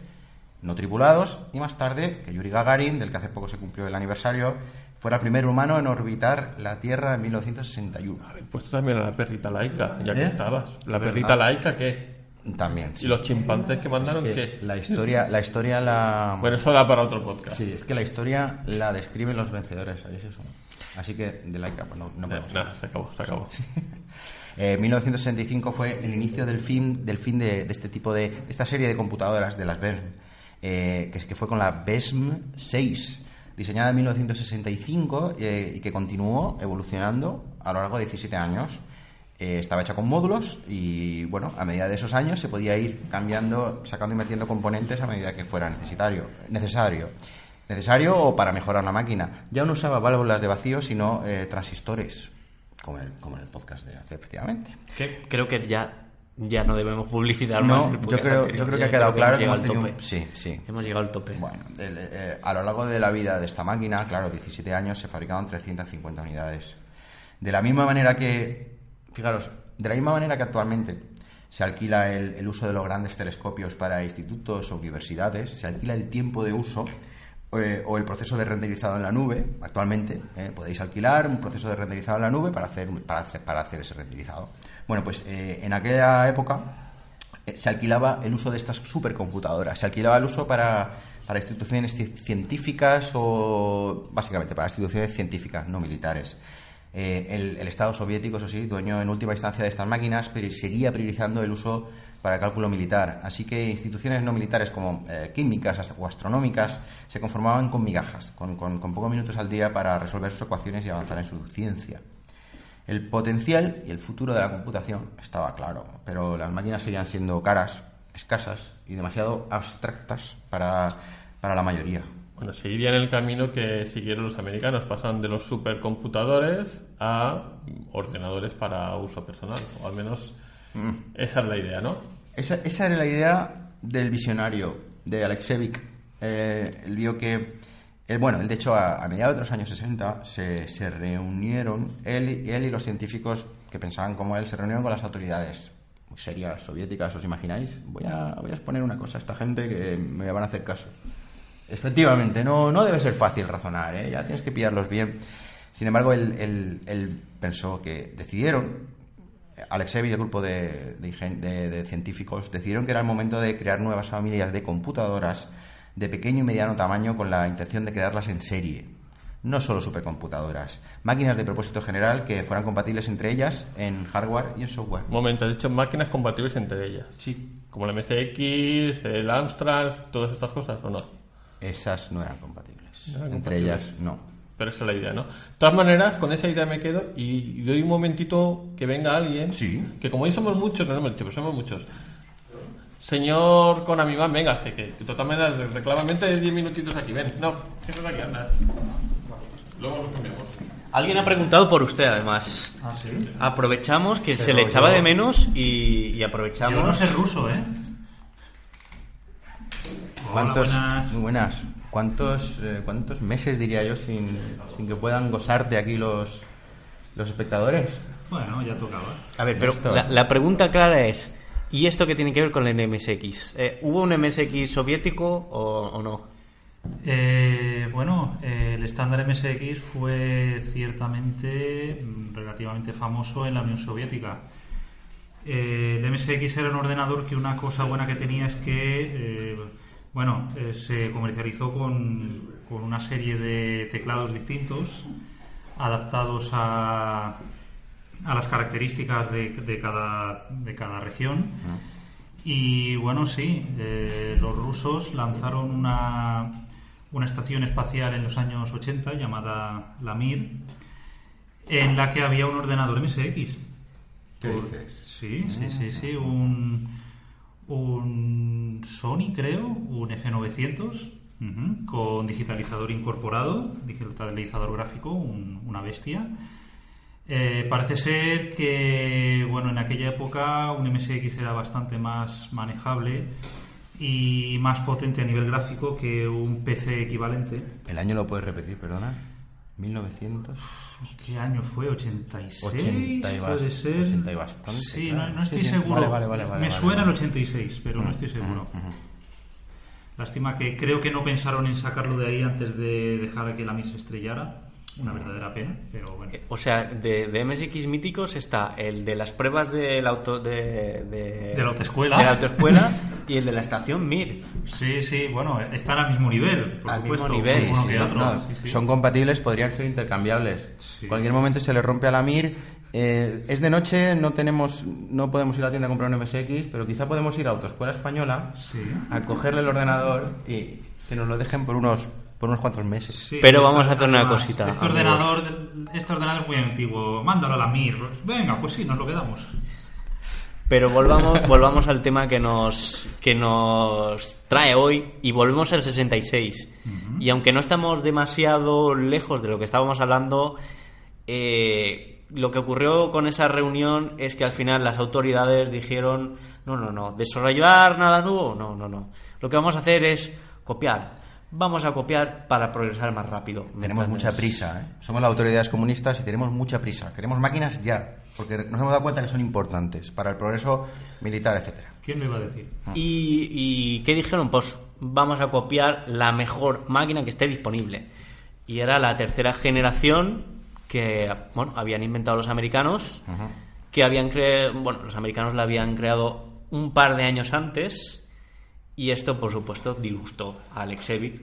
no tripulados y más tarde que Yuri Gagarin, del que hace poco se cumplió el aniversario, fuera el primer humano en orbitar la Tierra en 1961. Puesto también a la perrita laica, ya que ¿Eh? estabas. La perrita laica, ¿qué? También. ¿Y los chimpancés que mandaron Es que qué? la historia, la historia la Bueno, eso da para otro podcast. sí, es que la historia la describen los vencedores, ¿sabéis eso? Así que de laica, pues no, no Eh, podemos. nada, se acabó, se acabó. Eh, 1965 fue el inicio del fin, del fin de, de este tipo de, de esta serie de computadoras de las BESM, eh, que fue con la BESM 6, diseñada en 1965 eh, y que continuó evolucionando a lo largo de 17 años. Eh, estaba hecha con módulos y, bueno, a medida de esos años se podía ir cambiando, sacando y metiendo componentes a medida que fuera necesario. Necesario, necesario o para mejorar la máquina. Ya no usaba válvulas de vacío, sino eh, transistores, como el, como en el podcast de hace, efectivamente. Que creo que ya, ya no debemos publicitar No, más. yo creo, yo creo que ha quedado claro que hemos hemos llegado tenido... al tope. Sí, sí. Hemos llegado al tope. Bueno, eh, a lo largo de la vida de esta máquina, claro, 17 años, se fabricaban 350 unidades. De la misma manera que, fijaros, de la misma manera que actualmente se alquila el, el uso de los grandes telescopios para institutos o universidades, se alquila el tiempo de uso eh, o el proceso de renderizado en la nube. Actualmente eh, podéis alquilar un proceso de renderizado en la nube para hacer, para hacer, para hacer ese renderizado. Bueno, pues eh, en aquella época se alquilaba el uso de estas supercomputadoras. Se alquilaba el uso para, para instituciones ci- científicas o básicamente para instituciones científicas, no militares. El, el Estado soviético, eso sí, dueño en última instancia de estas máquinas, pero seguía priorizando el uso para cálculo militar. Así que instituciones no militares como eh, químicas o astronómicas se conformaban con migajas, con pocos minutos al día para resolver sus ecuaciones y avanzar en su ciencia. El potencial y el futuro de la computación estaba claro, pero las máquinas seguían siendo caras, escasas y demasiado abstractas para, para la mayoría. Bueno, seguirían el camino que siguieron los americanos. Pasan de los supercomputadores a ordenadores para uso personal. O al menos esa es la idea, ¿no? Esa, esa era la idea del visionario, de Alexevich. Eh, él vio que, él, bueno, él de hecho a, mediados de los años 60 se, reunieron, él, él y los científicos que pensaban como él, se reunieron con las autoridades muy serias soviéticas, ¿os imagináis? Voy a, voy a exponer una cosa a esta gente que me van a hacer caso. Efectivamente, no, no debe ser fácil razonar, ¿eh? ya tienes que pillarlos bien. Sin embargo, él- él pensó que decidieron, Alexei y el grupo de, de ingen- de- de científicos decidieron que era el momento de crear nuevas familias de computadoras de pequeño y mediano tamaño con la intención de crearlas en serie. No solo supercomputadoras, máquinas de propósito general que fueran compatibles entre ellas en hardware y en software. Un momento, has dicho máquinas compatibles entre ellas. Sí, Como el MCX, el Amstrad, todas estas cosas, ¿o no? esas no eran compatibles. No eran entre compatibles. ellas, no. Pero esa es la idea, ¿no? De todas maneras, con esa idea me quedo y doy un momentito que venga alguien. Sí. Que como hoy somos muchos, no, hemos dicho, pero somos muchos. Señor Konamiman, venga, sé que de todas maneras, reclamamente 10 minutitos aquí, ven. No, que estás aquí, anda. Luego nos cambiamos. Alguien ha preguntado por usted, además. Ah, sí. Aprovechamos que se le echaba yo- de menos y, y aprovechamos. Yo no sé ruso, ¿eh? Hola, ¿Cuántos, buenas. muy buenas. ¿Cuántos, eh, ¿Cuántos meses, diría yo, sin, sin que puedan gozarte aquí los, los espectadores? Bueno, ya tocaba. A ver, pero la, la pregunta clara es: ¿y esto qué tiene que ver con el MSX? Eh, ¿Hubo un MSX soviético o, o no? Eh, bueno, eh, el estándar MSX fue ciertamente mm, relativamente famoso en la Unión Soviética. Eh, el MSX era un ordenador que una cosa buena que tenía es que, eh, bueno, eh, se comercializó con, con una serie de teclados distintos adaptados a, a las características de, de cada, de cada región. Y bueno, sí, eh, los rusos lanzaron una, una estación espacial en los años 80 llamada la Mir, en la que había un ordenador MSX. ¿Qué Por- dices? Sí, sí, sí, sí, un, un Sony, creo, un F900, ujú, con digitalizador incorporado, digitalizador gráfico, un- una bestia. Eh, parece ser que, bueno, en aquella época un MSX era bastante más manejable y más potente a nivel gráfico que un PC equivalente. ¿El año lo puedes repetir, perdona? 1900. ¿Qué año fue? ¿86? 80 y puede ser. 80 y bastante, Sí, claro. no, no estoy Sí, seguro. Vale, vale, vale, vale, Me vale, suena el 86, pero no estoy seguro. Lástima que creo que no pensaron en sacarlo de ahí antes de dejar que la MIS se estrellara. Una verdadera pena, pero bueno. O sea, de, de MSX míticos está el de las pruebas del auto, de, de, De la autoescuela. de la autoescuela y el de la estación Mir. Sí, sí, bueno, están al mismo nivel, por Al mismo supuesto. nivel, uno Sí, que sí, otro. no, sí, sí. Son compatibles, podrían ser intercambiables. Cualquier momento se le rompe a la Mir. eh, es de noche, no tenemos, no podemos ir a la tienda a comprar un MSX, pero quizá podemos ir a Autoescuela Española a cogerle el ordenador y que nos lo dejen por unos, por unos cuantos meses. Sí, Pero vamos a hacer una cosita, Este amigos. ordenador, este ordenador es muy antiguo. Mándalo a la MIR. Venga, pues sí, nos lo quedamos. Pero volvamos, volvamos al tema que nos, que nos trae hoy y volvemos al 66. Y aunque no estamos demasiado lejos de lo que estábamos hablando, eh, lo que ocurrió con esa reunión es que al final las autoridades dijeron, no, no, no, desarrollar nada nuevo, no, no, no. Lo que vamos a hacer es copiar. Vamos a copiar para progresar más rápido. Tenemos mucha prisa, ¿eh? Somos las autoridades comunistas y tenemos mucha prisa. Queremos máquinas ya, porque nos hemos dado cuenta que son importantes para el progreso militar, etcétera. ¿Quién lo iba a decir? ¿Y, y qué dijeron? Pues vamos a copiar la mejor máquina que esté disponible. Y era la tercera generación que bueno, habían inventado los americanos, que habían cre- bueno, los americanos la habían creado un par de años antes, y esto por supuesto disgustó a Alexevich.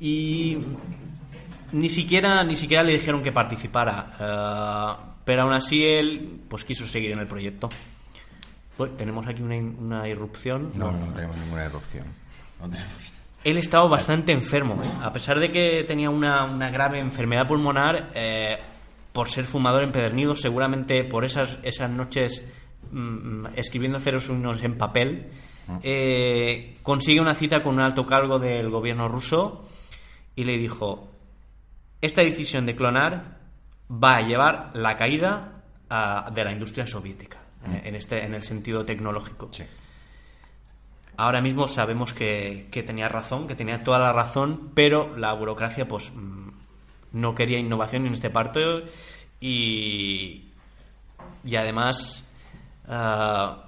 Y ni siquiera ni siquiera le dijeron que participara, eh, pero aún así él pues quiso seguir en el proyecto. Tenemos aquí una, una irrupción. No, no tenemos ninguna. No tenemos. Él estaba bastante enfermo, ¿eh? a pesar de que tenía una, una grave enfermedad pulmonar, eh, por ser fumador empedernido, seguramente por esas, esas noches mm, escribiendo ceros unos en papel, eh, consigue una cita con un alto cargo del gobierno ruso y le dijo, esta decisión de clonar va a llevar la caída ah, de la industria soviética, eh, en, este, en el sentido tecnológico. Sí. Ahora mismo sabemos que, que tenía razón, que tenía toda la razón, pero la burocracia pues mm, no quería innovación en este parto y, y además ah,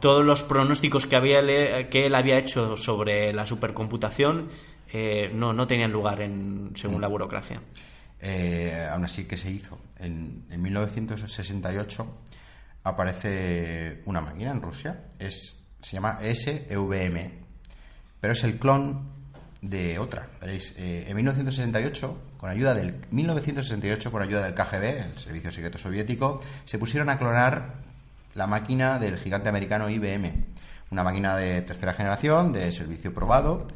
todos los pronósticos que, había le- que él había hecho sobre la supercomputación eh, no, no tenían lugar en, según la burocracia. Eh, aún así, ¿qué se hizo? En, en 1968 aparece una máquina en Rusia. Es, se llama SEVM, pero es el clon de otra. Veréis, eh, en 1968, con ayuda del 1968, con ayuda del KGB, el Servicio Secreto Soviético, se pusieron a clonar la máquina del gigante americano IBM. Una máquina de tercera generación, de servicio probado,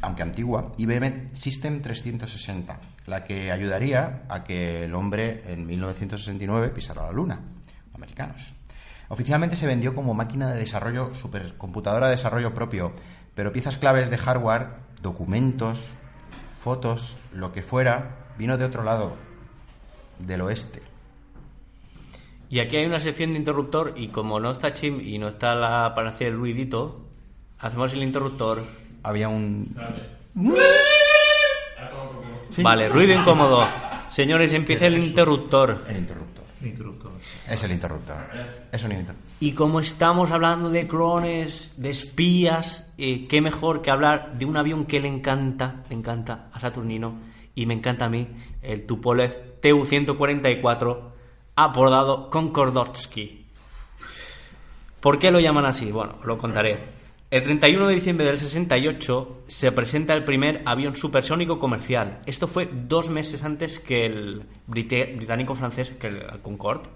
aunque antigua, IBM System 360, la que ayudaría a que el hombre en 1969 pisara la luna, americanos. Oficialmente se vendió como máquina de desarrollo, supercomputadora de desarrollo propio, pero piezas claves de hardware, documentos, fotos, lo que fuera, vino de otro lado, del oeste. Y aquí hay una sección de interruptor y como no está Chim y no está la para hacer el ruidito, hacemos el interruptor. Había un... Vale, ruido incómodo. Señores, empieza el interruptor. El interruptor. Interruptor. Es el interruptor. Es un interruptor. Y como estamos hablando de clones, de espías, eh, qué mejor que hablar de un avión que le encanta, le encanta a Saturnino y me encanta a mí, el Tupolev Tu-144, apodado Konkordotsky. ¿Por qué lo llaman así? Bueno, lo contaré. El 31 de diciembre del 68 se presenta el primer avión supersónico comercial. Esto fue dos meses antes que el británico-francés, que el Concorde.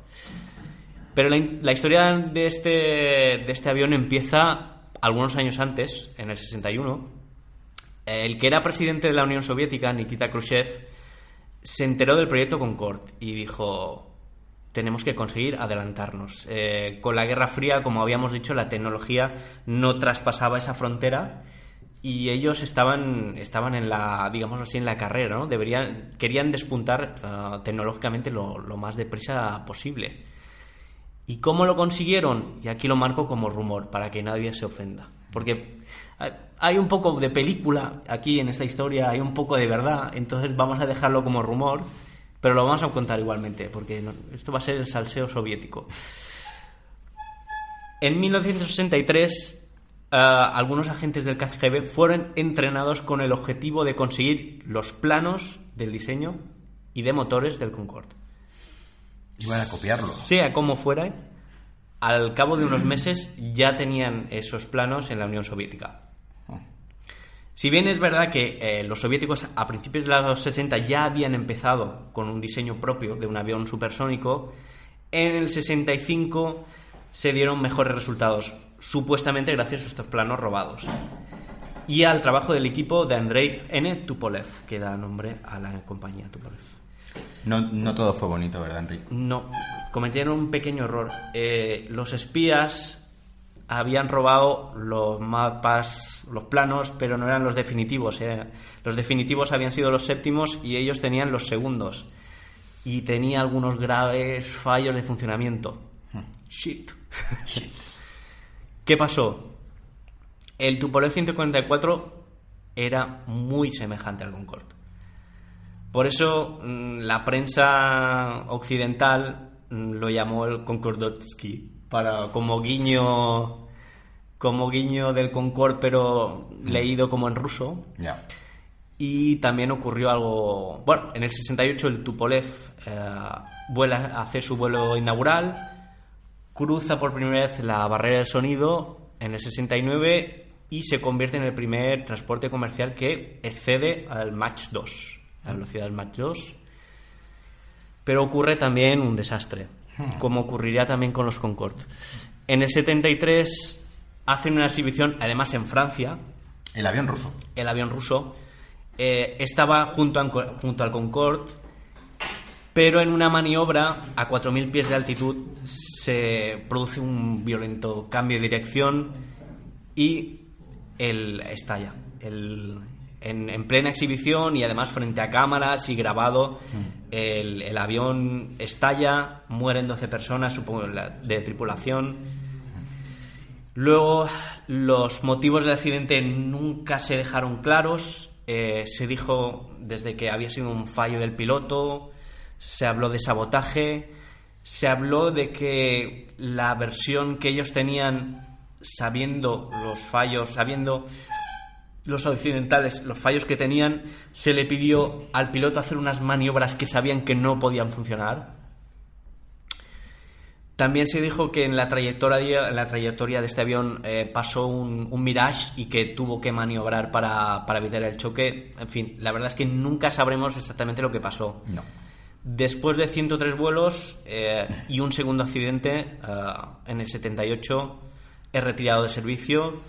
Pero la, la historia de este, de este avión empieza algunos años antes, en el 61. El que era presidente de la Unión Soviética, Nikita Khrushchev, se enteró del proyecto Concorde y dijo, tenemos que conseguir adelantarnos. Eh, con la Guerra Fría, como habíamos dicho, la tecnología no traspasaba esa frontera y ellos estaban, estaban en la, digamos así, en la carrera, ¿no? Deberían, querían despuntar ah, tecnológicamente lo, lo más deprisa posible. ¿Y cómo lo consiguieron? Y aquí lo marco como rumor, para que nadie se ofenda. Porque hay un poco de película aquí en esta historia, hay un poco de verdad, entonces vamos a dejarlo como rumor, pero lo vamos a contar igualmente, porque esto va a ser el salseo soviético. En 1963, ah, algunos agentes del KGB fueron entrenados con el objetivo de conseguir los planos del diseño y de motores del Concorde Iban a copiarlo. sea como fuera, al cabo de unos meses ya tenían esos planos en la Unión Soviética. Si bien es verdad que eh, los soviéticos a principios de los 60 ya habían empezado con un diseño propio de un avión supersónico, en el 65 se dieron mejores resultados, supuestamente gracias a estos planos robados. Y al trabajo del equipo de Andrei N. Tupolev, que da nombre a la compañía Tupolev. No, no todo fue bonito, ¿verdad, Enrique? No, cometieron un pequeño error. Eh, los espías habían robado los mapas, los planos, pero no eran los definitivos. eh. Los definitivos habían sido los séptimos y ellos tenían los segundos. Y tenía algunos graves fallos de funcionamiento. Shit. ¿Qué pasó? El Tupolev 144 era muy semejante al Concorde. Por eso mm, la prensa occidental mm, lo llamó el Concordotsky, para como guiño como guiño del Concorde pero leído como en ruso. Y también ocurrió algo, bueno, en el 68 el Tupolev eh, vuela, hace su vuelo inaugural, cruza por primera vez la barrera del sonido, en el 69 y se convierte en el primer transporte comercial que excede al Mach 2, la velocidad del Mach 2. Pero ocurre también un desastre, como ocurriría también con los Concorde. En el 73 hacen una exhibición, además en Francia, El avión ruso. el avión ruso eh, estaba junto, a- junto al Concorde, pero en una maniobra a 4.000 pies de altitud se produce un violento cambio de dirección y el estalla. El- en, en plena exhibición y además frente a cámaras y grabado, el, avión estalla, mueren 12 personas supongo, de tripulación. Luego, los motivos del accidente nunca se dejaron claros. Eh, se dijo desde que había sido un fallo del piloto, se habló de sabotaje, se habló de que la versión que ellos tenían, sabiendo los fallos, sabiendo los occidentales, los fallos que tenían, se le pidió al piloto hacer unas maniobras que sabían que no podían funcionar. También se dijo que en la trayectoria, en la trayectoria de este avión eh, pasó un, un Mirage y que tuvo que maniobrar para, para evitar el choque. En fin, la verdad es que nunca sabremos exactamente lo que pasó. No. Después de 103 vuelos eh, y un segundo accidente, eh, en el 78 es retirado de servicio.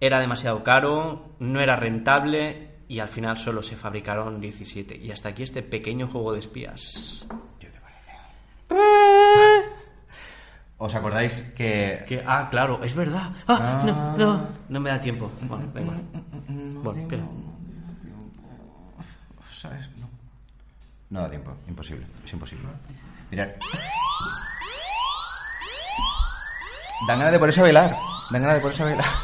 Era demasiado caro, no era rentable y al final solo se fabricaron 17. Y hasta aquí este pequeño juego de espías. ¿Qué te parece? ¿Os acordáis que... Que, ah, claro, es verdad. Ah, Ah. no, no, no me da tiempo. Bueno, venga. Bueno, espera. ¿Sabes? No. No da tiempo, imposible, es imposible. Mirad. Dan ganas de ponerse a bailar. Dan ganas de ponerse a bailar.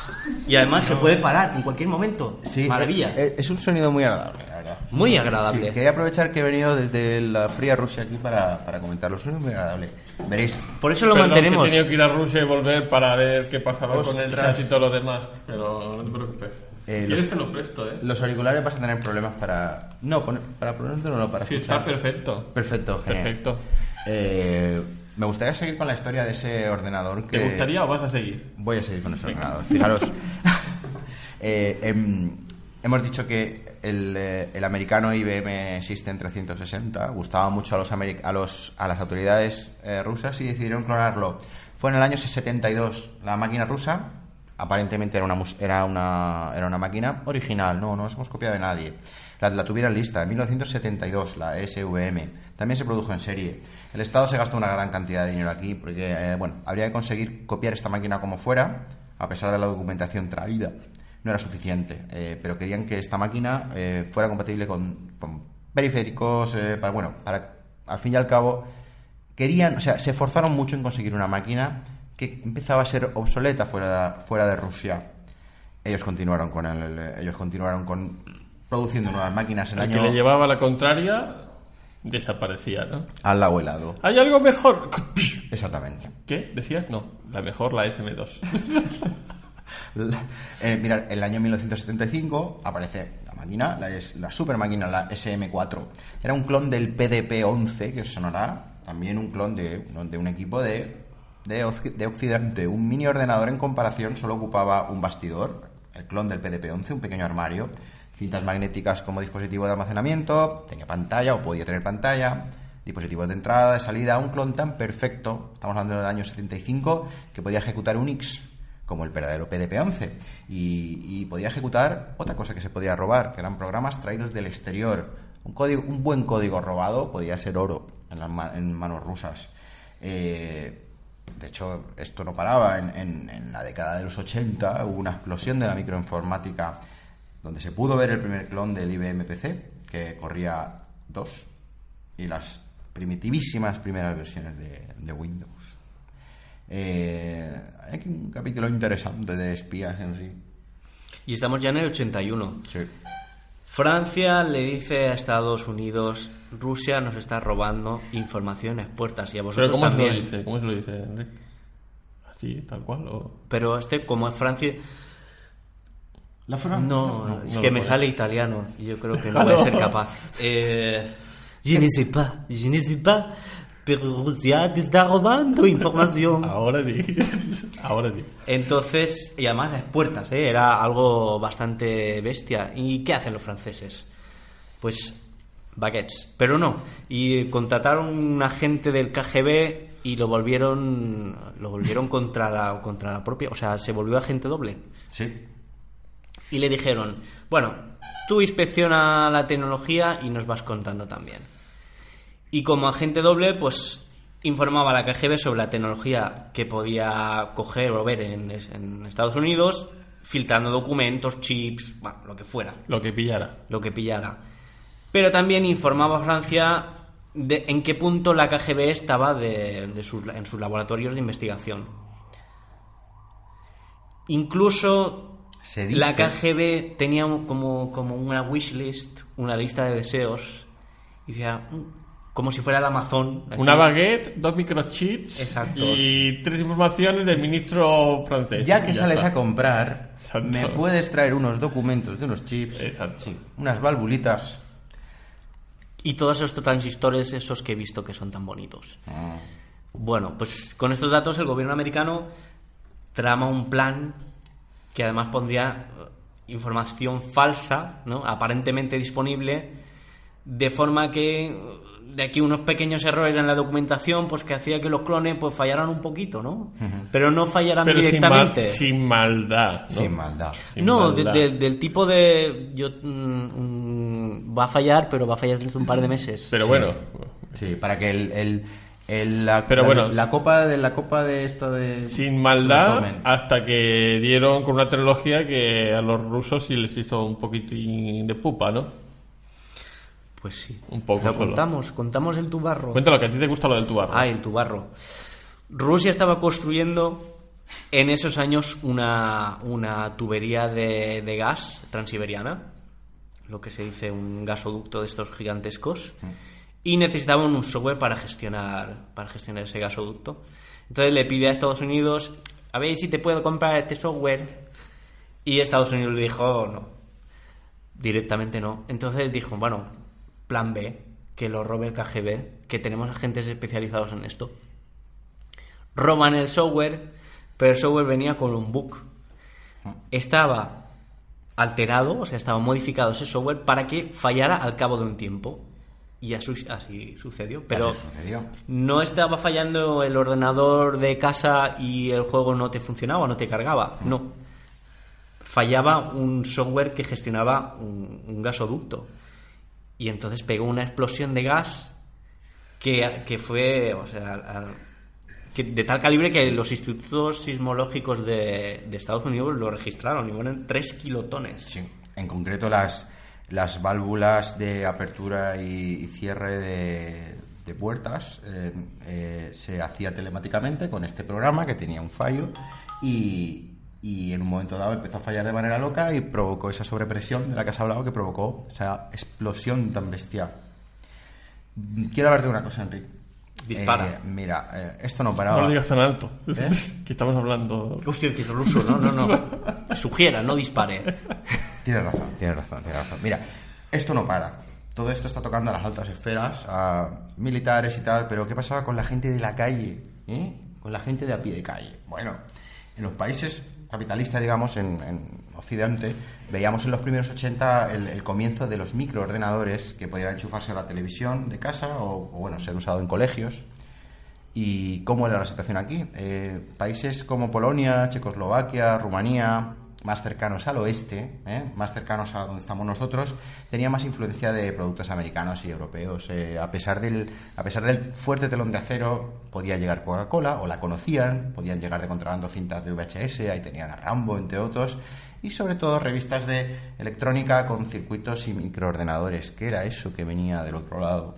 Y además se puede parar en cualquier momento. Sí, Maravilla. eh, eh, Es un sonido muy agradable, la verdad. Muy Sí, agradable. quería aprovechar que he venido desde la fría Rusia aquí para, para comentarlo. Es muy agradable. Veréis. Por eso lo Perdón, mantenemos. He tenido que ir a Rusia y volver para ver qué pasaba con el chat y todo lo demás. Pero no te preocupes. Eh, ¿Quieres los- te lo presto, eh? Los auriculares vas a tener problemas para. No, poner- para ponértelo no, para Sí, escuchar. está perfecto. Perfecto, genial. Perfecto. Eh, me gustaría seguir con la historia de ese ordenador que. ¿Te gustaría o vas a seguir? Voy a seguir con ese ordenador. Fijaros. Eh, em, hemos dicho que el, eh, el americano IBM System 360 gustaba mucho a, los a, los, a las autoridades eh, rusas y decidieron clonarlo. Fue en el año 72 la máquina rusa. Aparentemente era una, era una, era una máquina original, no, no nos hemos copiado de nadie. La, la tuvieron lista en 1972, la SVM. También se produjo en serie. El Estado se gastó una gran cantidad de dinero aquí porque, eh, bueno, habría que conseguir copiar esta máquina como fuera, a pesar de la documentación traída. No era suficiente, eh, pero querían que esta máquina eh, fuera compatible con, con periféricos, para, bueno, para, al fin y al cabo, querían, o sea, se esforzaron mucho en conseguir una máquina que empezaba a ser obsoleta fuera, fuera de Rusia. Ellos continuaron con el, ellos continuaron con produciendo nuevas máquinas en el El que año le llevaba la contraria desaparecía, ¿no? al lado helado. ¿Hay algo mejor? Exactamente. ¿Qué? ¿Decías? No, la mejor, la SM2. Eh, mirad, el año 1975 aparece la máquina, la, es, la super máquina, la SM4. Era un clon del PDP-11, que os sonará, también un clon de, de un equipo de, de, de Occidente. Un mini ordenador en comparación solo ocupaba un bastidor, el clon del PDP-11, un pequeño armario, cintas magnéticas como dispositivo de almacenamiento, tenía pantalla o podía tener pantalla, dispositivos de entrada, de salida, un clon tan perfecto, estamos hablando del año 75, que podía ejecutar Unix como el verdadero PDP-11 y, y podía ejecutar otra cosa que se podía robar, que eran programas traídos del exterior. Un, código, un buen código robado podía ser oro en, las en manos rusas. Eh, de hecho, esto no paraba. En, en- en la década de los 80 hubo una explosión de la microinformática donde se pudo ver el primer clon del IBM PC, que corría 2 y las primitivísimas primeras versiones de, de Windows. Eh, hay aquí un capítulo interesante de espías en sí. Y estamos ya en el 81. Sí. Francia le dice a Estados Unidos, Rusia nos está robando información a puertas y a ¿Pero vosotros cómo se lo dice? ¿Cómo se lo dice, Enrique? ¿Así, tal cual? O... Pero este, como es Francia... La No, es no que me sale italiano yo creo que no voy a no. ser capaz. Eh, je ne sais pas, je ne sais pas. pero Rusia te está robando información. Ahora di. Ahora di. Entonces, y además las puertas, ¿eh? era algo bastante bestia. ¿Y qué hacen los franceses? Pues baguettes, pero no. Y contrataron un agente del KGB y lo volvieron lo volvieron contra la contra la propia, o sea, se volvió agente doble. Sí. Y le dijeron, bueno, tú inspecciona la tecnología y nos vas contando también. Y como agente doble, pues informaba a la KGB sobre la tecnología que podía coger o ver en, en Estados Unidos, filtrando documentos, chips, bueno, lo que fuera, Lo que pillara. lo que pillara. Pero también informaba a Francia de en qué punto la KGB estaba de, de sus- en sus laboratorios de investigación. Incluso Se dice- la KGB tenía como, como una wishlist, una lista de deseos, y decía, "Mm", como si fuera el Amazon. aquí. Una baguette, dos microchips Exacto. y tres informaciones del ministro francés. Ya que sales está. a comprar, Exacto. me puedes traer unos documentos de unos chips, sí, unas valvulitas. Y todos estos transistores, esos que he visto que son tan bonitos. Bueno, pues con estos datos el gobierno americano trama un plan que además pondría eh, información falsa, ¿no? aparentemente disponible, de forma que eh, de aquí unos pequeños errores en la documentación, pues que hacía que los clones pues fallaran un poquito, ¿no? Pero no fallaran Pero sin, mal- directamente. sin maldad. ¿no? Sin maldad. Sin No, de- maldad. de- del tipo de yo mm, mm, va a fallar, pero va a fallar dentro de un par de meses. Pero bueno, Sí, para que el, el- el- la, Pero bueno. la copa de la copa de esto de sin maldad hasta que dieron con una tecnología que a los rusos sí les hizo un poquitín de pupa, ¿no? Pues sí. Un poco solo. contamos, contamos el tubarro. Cuéntalo, que a ti te gusta lo del tubarro. Ah, el tubarro. Rusia estaba construyendo en esos años una, una tubería de, de gas transiberiana, lo que se dice un gasoducto de estos gigantescos, y necesitaban un software para gestionar, para gestionar ese gasoducto. Entonces le pide a Estados Unidos, a ver si te puedo comprar este software. Y Estados Unidos le dijo, no, directamente no. Entonces dijo, bueno, plan B, que lo robe el KGB, que tenemos agentes especializados en esto. Roban el software, pero el software venía con un bug. Estaba alterado, o sea, estaba modificado ese software para que fallara al cabo de un tiempo. Y así, así sucedió. Pero Así sucedió. no estaba fallando el ordenador de casa y el juego no te funcionaba, no te cargaba. No. Fallaba un software que gestionaba un, un gasoducto. Y entonces pegó una explosión de gas que, que fue, o sea, al- que de tal calibre que los institutos sismológicos de, de Estados Unidos lo registraron y fueron 3 kilotones. Sí. En concreto las, las válvulas de apertura y, cierre de, de puertas eh, eh, se hacía telemáticamente con este programa que tenía un fallo y, y en un momento dado empezó a fallar de manera loca y provocó esa sobrepresión de la que has hablado que provocó esa explosión tan bestial. Mm, Quiero hablar de una cosa, Enrique. Dispara. Eh, mira, eh, esto no No paraba. lo digas tan alto. ¿Eh? que estamos hablando. Hostia, que es ruso, no, no, no. Sugiera, no dispare. Tienes razón, tienes razón, tienes razón. Mira, esto no para. Todo esto está tocando a las altas esferas, a militares y tal, pero ¿qué pasaba con la gente de la calle? ¿Eh? Con la gente de a pie de calle. Bueno, en los países capitalistas, digamos, en, en Occidente, veíamos en los primeros 80 el, el comienzo de los microordenadores que podían enchufarse a la televisión de casa o, o, bueno, ser usado en colegios. ¿Y cómo era la situación aquí? Eh, países como Polonia, Checoslovaquia, Rumanía, más cercanos al oeste, ¿eh? más cercanos a donde estamos nosotros, tenían más influencia de productos americanos y europeos. Eh, a, pesar del, a pesar del fuerte telón de acero, podía llegar Coca-Cola, o la conocían, podían llegar de contrabando cintas de VHS, ahí tenían a Rambo, entre otros, y sobre todo revistas de electrónica con circuitos y microordenadores, que era eso que venía del otro lado.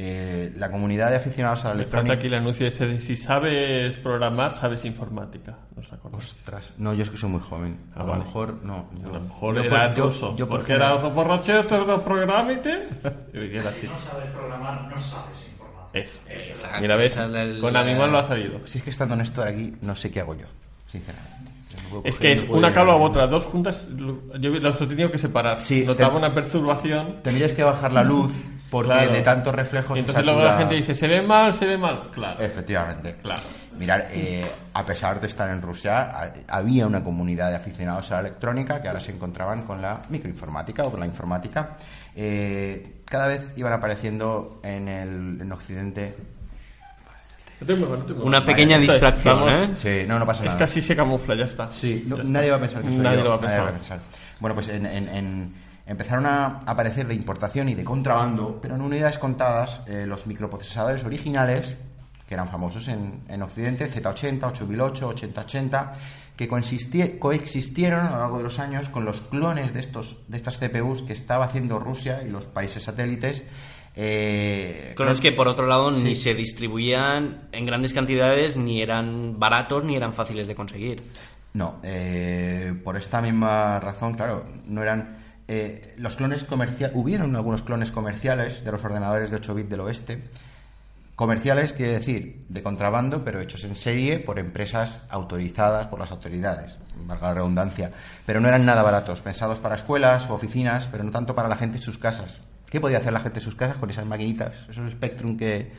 Eh, la comunidad de aficionados a la Me falta electrónica... aquí el anuncio ese de si sabes programar, sabes informática. ¿No? Ostras, no, yo es que soy muy joven. Ah, a lo vale. mejor no. yo- A lo mejor yo era por- yo- ruso. yo por porque era general- otro borracho, esto es programite. Y era así. No sabes programar, no sabes informar. Eso. Exacto. Mira, ves, con la- Animal lo ha sabido. Si es que estando Néstor aquí, no sé qué hago yo, sinceramente. No Es que es no una ir cabla a- u otra, dos juntas, yo los he tenido que separar. Sí, Notaba te- una perturbación. Tendrías que bajar la luz porque Claro. de tantos reflejos Y entonces luego la gente dice, se ve mal, se ve mal. Claro. Efectivamente. Claro. Mirar, eh, a pesar de estar en Rusia, ha- había una comunidad de aficionados a la electrónica que ahora se encontraban con la microinformática o con la informática. Eh, cada vez iban apareciendo en el en Occidente. No no. Una pequeña distracción, vamos, ¿eh? Sí, no, no pasa Es nada. que así se camufla, ya está. Sí, no- Ya está. nadie va a pensar que soy Nadie yo, lo va a nadie pensar. pensar. Bueno, pues en, en- en- empezaron a aparecer de importación y de contrabando, pero en unidades contadas, eh, los microprocesadores originales, que eran famosos en, en Occidente, Z80, 8008, 8080, que coexistie- coexistieron a lo largo de los años con los clones de, estos, de estas CPUs que estaba haciendo Rusia y los países satélites. Eh, Clones que por otro lado ni se distribuían en grandes cantidades, ni eran baratos, ni eran fáciles de conseguir. No, eh, por esta misma razón, claro, no eran eh, los clones comerciales. Hubieron algunos clones comerciales de los ordenadores de 8 bits del oeste. Comerciales quiere decir de contrabando, pero hechos en serie por empresas autorizadas por las autoridades, valga la redundancia. Pero no eran nada baratos, pensados para escuelas o oficinas, pero no tanto para la gente en sus casas. ¿Qué podía hacer la gente en sus casas con esas maquinitas, esos Spectrum que,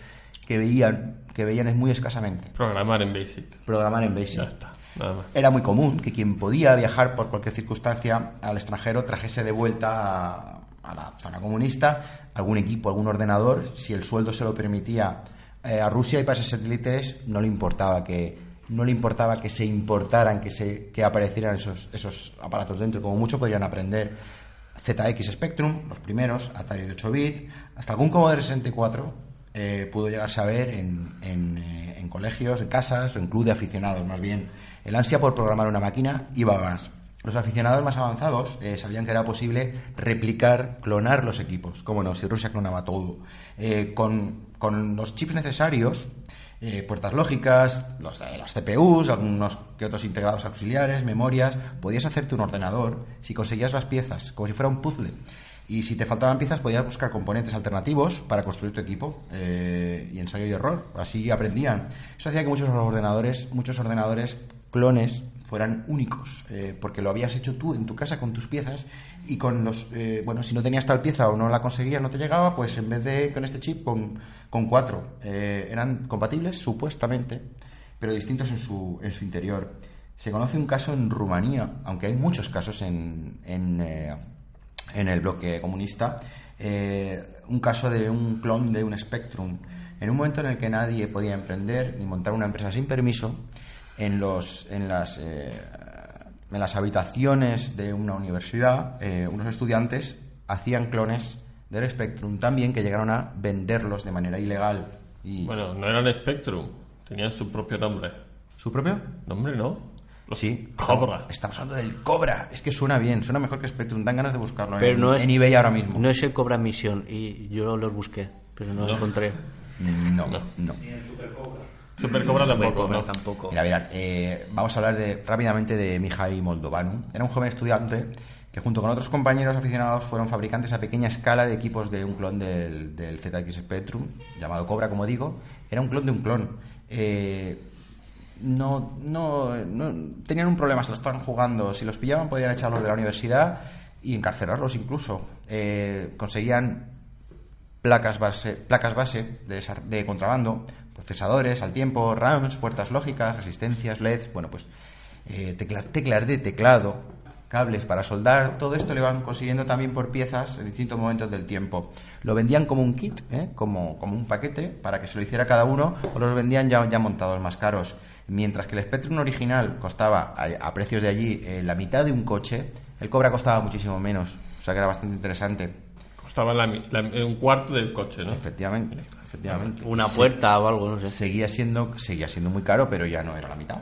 que veían, que veían es muy escasamente? Programar en Basic. Programar en Basic. Ya está, nada más. Era muy común que quien podía viajar por cualquier circunstancia al extranjero trajese de vuelta a, a la zona comunista algún equipo, algún ordenador, si el sueldo se lo permitía eh, a Rusia y países satélites no le importaba que no le importaba que se importaran, que se que aparecieran esos esos aparatos dentro, como mucho podrían aprender ZX Spectrum, los primeros, Atari de 8 bit, hasta algún Commodore 64 eh, pudo llegarse a ver eh, en colegios, en casas o en club de aficionados, más bien. El ansia por programar una máquina iba a más. Los aficionados más avanzados eh, sabían que era posible replicar, clonar los equipos. Cómo no, si Rusia clonaba todo. Eh, con los chips necesarios, eh, puertas lógicas, los, eh, las CPUs, algunos que otros integrados auxiliares, memorias, podías hacerte un ordenador si conseguías las piezas, como si fuera un puzzle. Y si te faltaban piezas, podías buscar componentes alternativos para construir tu equipo eh, y ensayo y error. Así aprendían. Eso hacía que muchos ordenadores, muchos ordenadores clones fueran únicos, eh, porque lo habías hecho tú en tu casa con tus piezas y con los, eh, bueno, si no tenías tal pieza o no la conseguías, no te llegaba, pues en vez de con este chip, con, con cuatro. Eh, eran compatibles, supuestamente, pero distintos en su, en su interior. Se conoce un caso en Rumanía, aunque hay muchos casos en, en, eh, en el bloque comunista, eh, un caso de un clon de un Spectrum. En un momento en el que nadie podía emprender ni montar una empresa sin permiso, en, los, en, las, eh, en las habitaciones de una universidad, eh, unos estudiantes hacían clones del Spectrum también que llegaron a venderlos de manera ilegal. Y Bueno, no eran Spectrum, tenían su propio nombre. ¿Su propio? ¿Nombre no? Los Sí. Cobra. Estamos hablando del Cobra. Es que suena bien, suena mejor que Spectrum. Dan ganas de buscarlo Pero en, no es, en eBay ahora mismo. No es el Cobra Misión y yo los busqué, pero no, lo encontré. No, No. no. Super Cobra tampoco, Cobra ¿no? tampoco. Mira, mirad, eh, vamos a hablar de, rápidamente de Mihai Moldovanu. Era un joven estudiante que junto con otros compañeros aficionados fueron fabricantes a pequeña escala de equipos de un clon del, del ZX Spectrum, llamado Cobra, como digo. Era un clon de un clon. Eh, no, no, no- tenían un problema, se lo estaban jugando. Si los pillaban podían echarlos de la universidad y encarcelarlos incluso. Eh, conseguían placas base, placas base de, de contrabando, procesadores al tiempo, RAMs, puertas lógicas, resistencias, LEDs, bueno, pues eh, teclas, teclas de teclado, cables para soldar, todo esto lo iban consiguiendo también por piezas en distintos momentos del tiempo. Lo vendían como un kit, ¿eh? como, como un paquete, para que se lo hiciera cada uno, o los vendían ya, ya montados más caros. Mientras que el Spectrum original costaba a, a precios de allí eh, la mitad de un coche, el Cobra costaba muchísimo menos, o sea que era bastante interesante. Costaba la la- un cuarto del coche, ¿no? Efectivamente, efectivamente. Una puerta o algo, no sé. Seguía siendo, seguía siendo muy caro, pero ya no era la mitad.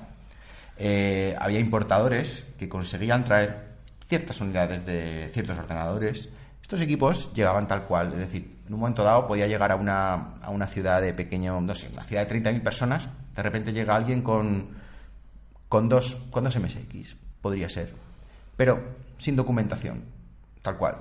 Eh, había importadores que conseguían traer ciertas unidades de ciertos ordenadores. Estos equipos llegaban tal cual, es decir, en un momento dado podía llegar a una, a una ciudad de pequeño, no sé, una ciudad de 30.000 personas, de repente llega alguien con, con, dos, con dos MSX, podría ser, pero sin documentación, tal cual.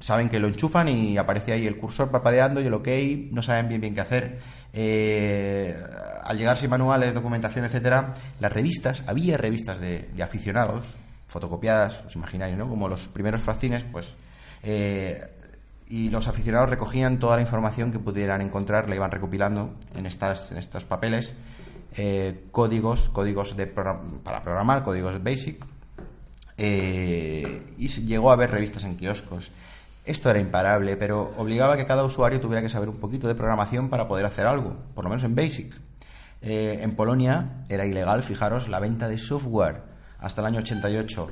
Saben que lo enchufan y aparece ahí el cursor parpadeando y el OK, no saben bien bien qué hacer. Eh, al llegar sin manuales, documentación, etcétera, las revistas, había revistas de, de aficionados, fotocopiadas, os imagináis, ¿no? Como los primeros fascines, pues eh, y los aficionados recogían toda la información que pudieran encontrar, la iban recopilando en, estas, en estos papeles, eh, códigos, códigos de para programar, códigos BASIC, eh, y llegó a haber revistas en kioscos. Esto era imparable, pero obligaba a que cada usuario tuviera que saber un poquito de programación para poder hacer algo, por lo menos en BASIC. Eh, en Polonia era ilegal, fijaros, la venta de software hasta el año 88.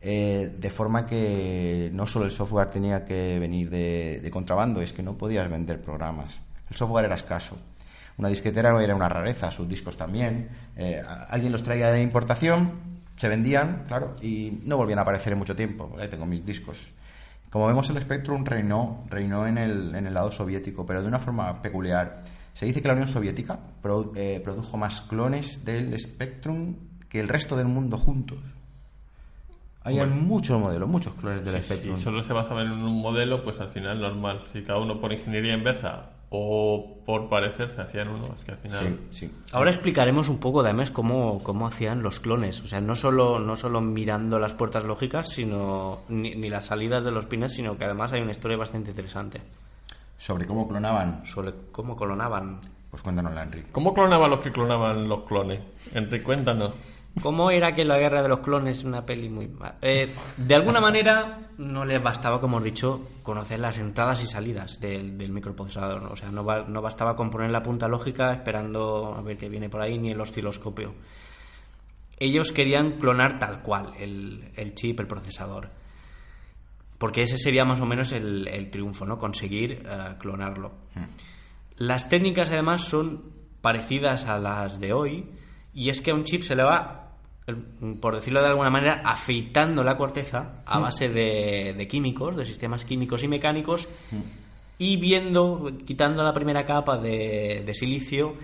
eh, de forma que no solo el software tenía que venir de, contrabando, es que no podías vender programas. El software era escaso. Una disquetera era una rareza, sus discos también. Eh, alguien los traía de importación, se vendían, claro, y no volvían a aparecer en mucho tiempo. Ahí tengo mis discos. Como vemos, el Spectrum reinó, reinó en, el, en el lado soviético, pero de una forma peculiar. Se dice que la Unión Soviética eh, produjo más clones del Spectrum que el resto del mundo juntos. Hay Bueno. muchos modelos, muchos clones del Si Spectrum. solo se basaba en un modelo, pues al final normal. Si cada uno por ingeniería en Beza o por parecer se hacían uno, es que al final... Sí, sí. Ahora explicaremos un poco, además, cómo, cómo hacían los clones. O sea, no solo, no solo mirando las puertas lógicas, sino ni, ni las salidas de los pines, sino que además hay una historia bastante interesante Sobre cómo clonaban, sobre cómo clonaban. pues cuéntanosla, Enrique. ¿Cómo clonaban los que clonaban los clones? Enrique, cuéntanos. ¿Cómo era que la guerra de los clones una peli muy ma- eh, de alguna manera no les bastaba, como hemos dicho, conocer las entradas y salidas del, del microprocesador. O sea, no, no bastaba con poner la punta lógica esperando a ver qué viene por ahí ni el osciloscopio. Ellos querían clonar tal cual el, el chip, el procesador. Porque ese sería más o menos el, el triunfo, ¿no? Conseguir eh, clonarlo. Las técnicas además son parecidas a las de hoy y es que a un chip se le va, por decirlo de alguna manera, afeitando la corteza a base de, de químicos, de sistemas químicos y mecánicos y viendo, quitando la primera capa de, de silicio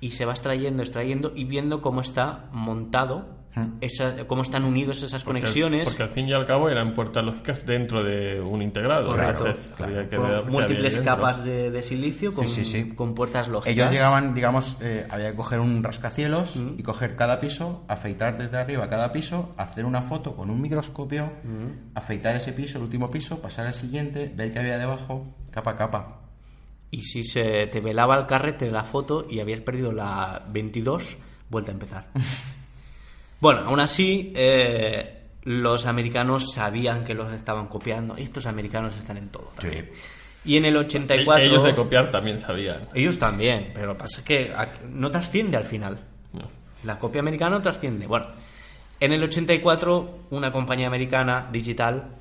y se va extrayendo, extrayendo y viendo cómo está montado, esa- cómo están unidos esas Porque al- conexiones. Porque al fin y al cabo eran puertas lógicas dentro de un integrado. Correcto, Entonces, había que con ver qué múltiples capas de, de silicio con, Sí, sí, sí. con puertas lógicas. Ellos llegaban, digamos, eh, había que coger un rascacielos y coger cada piso, afeitar desde arriba cada piso, hacer una foto con un microscopio, afeitar ese piso, el último piso, pasar al siguiente, ver qué había debajo, capa a capa. Y si se te velaba el carrete de la foto y habías perdido la 22, vuelta a empezar. bueno, aún así, eh, los americanos sabían que los estaban copiando. Estos americanos están en todo. también. Y en el 84... Ellos de copiar también sabían. Ellos también, pero lo que pasa es que no trasciende al final. No. La copia americana no trasciende. Bueno, en el 84, una compañía americana digital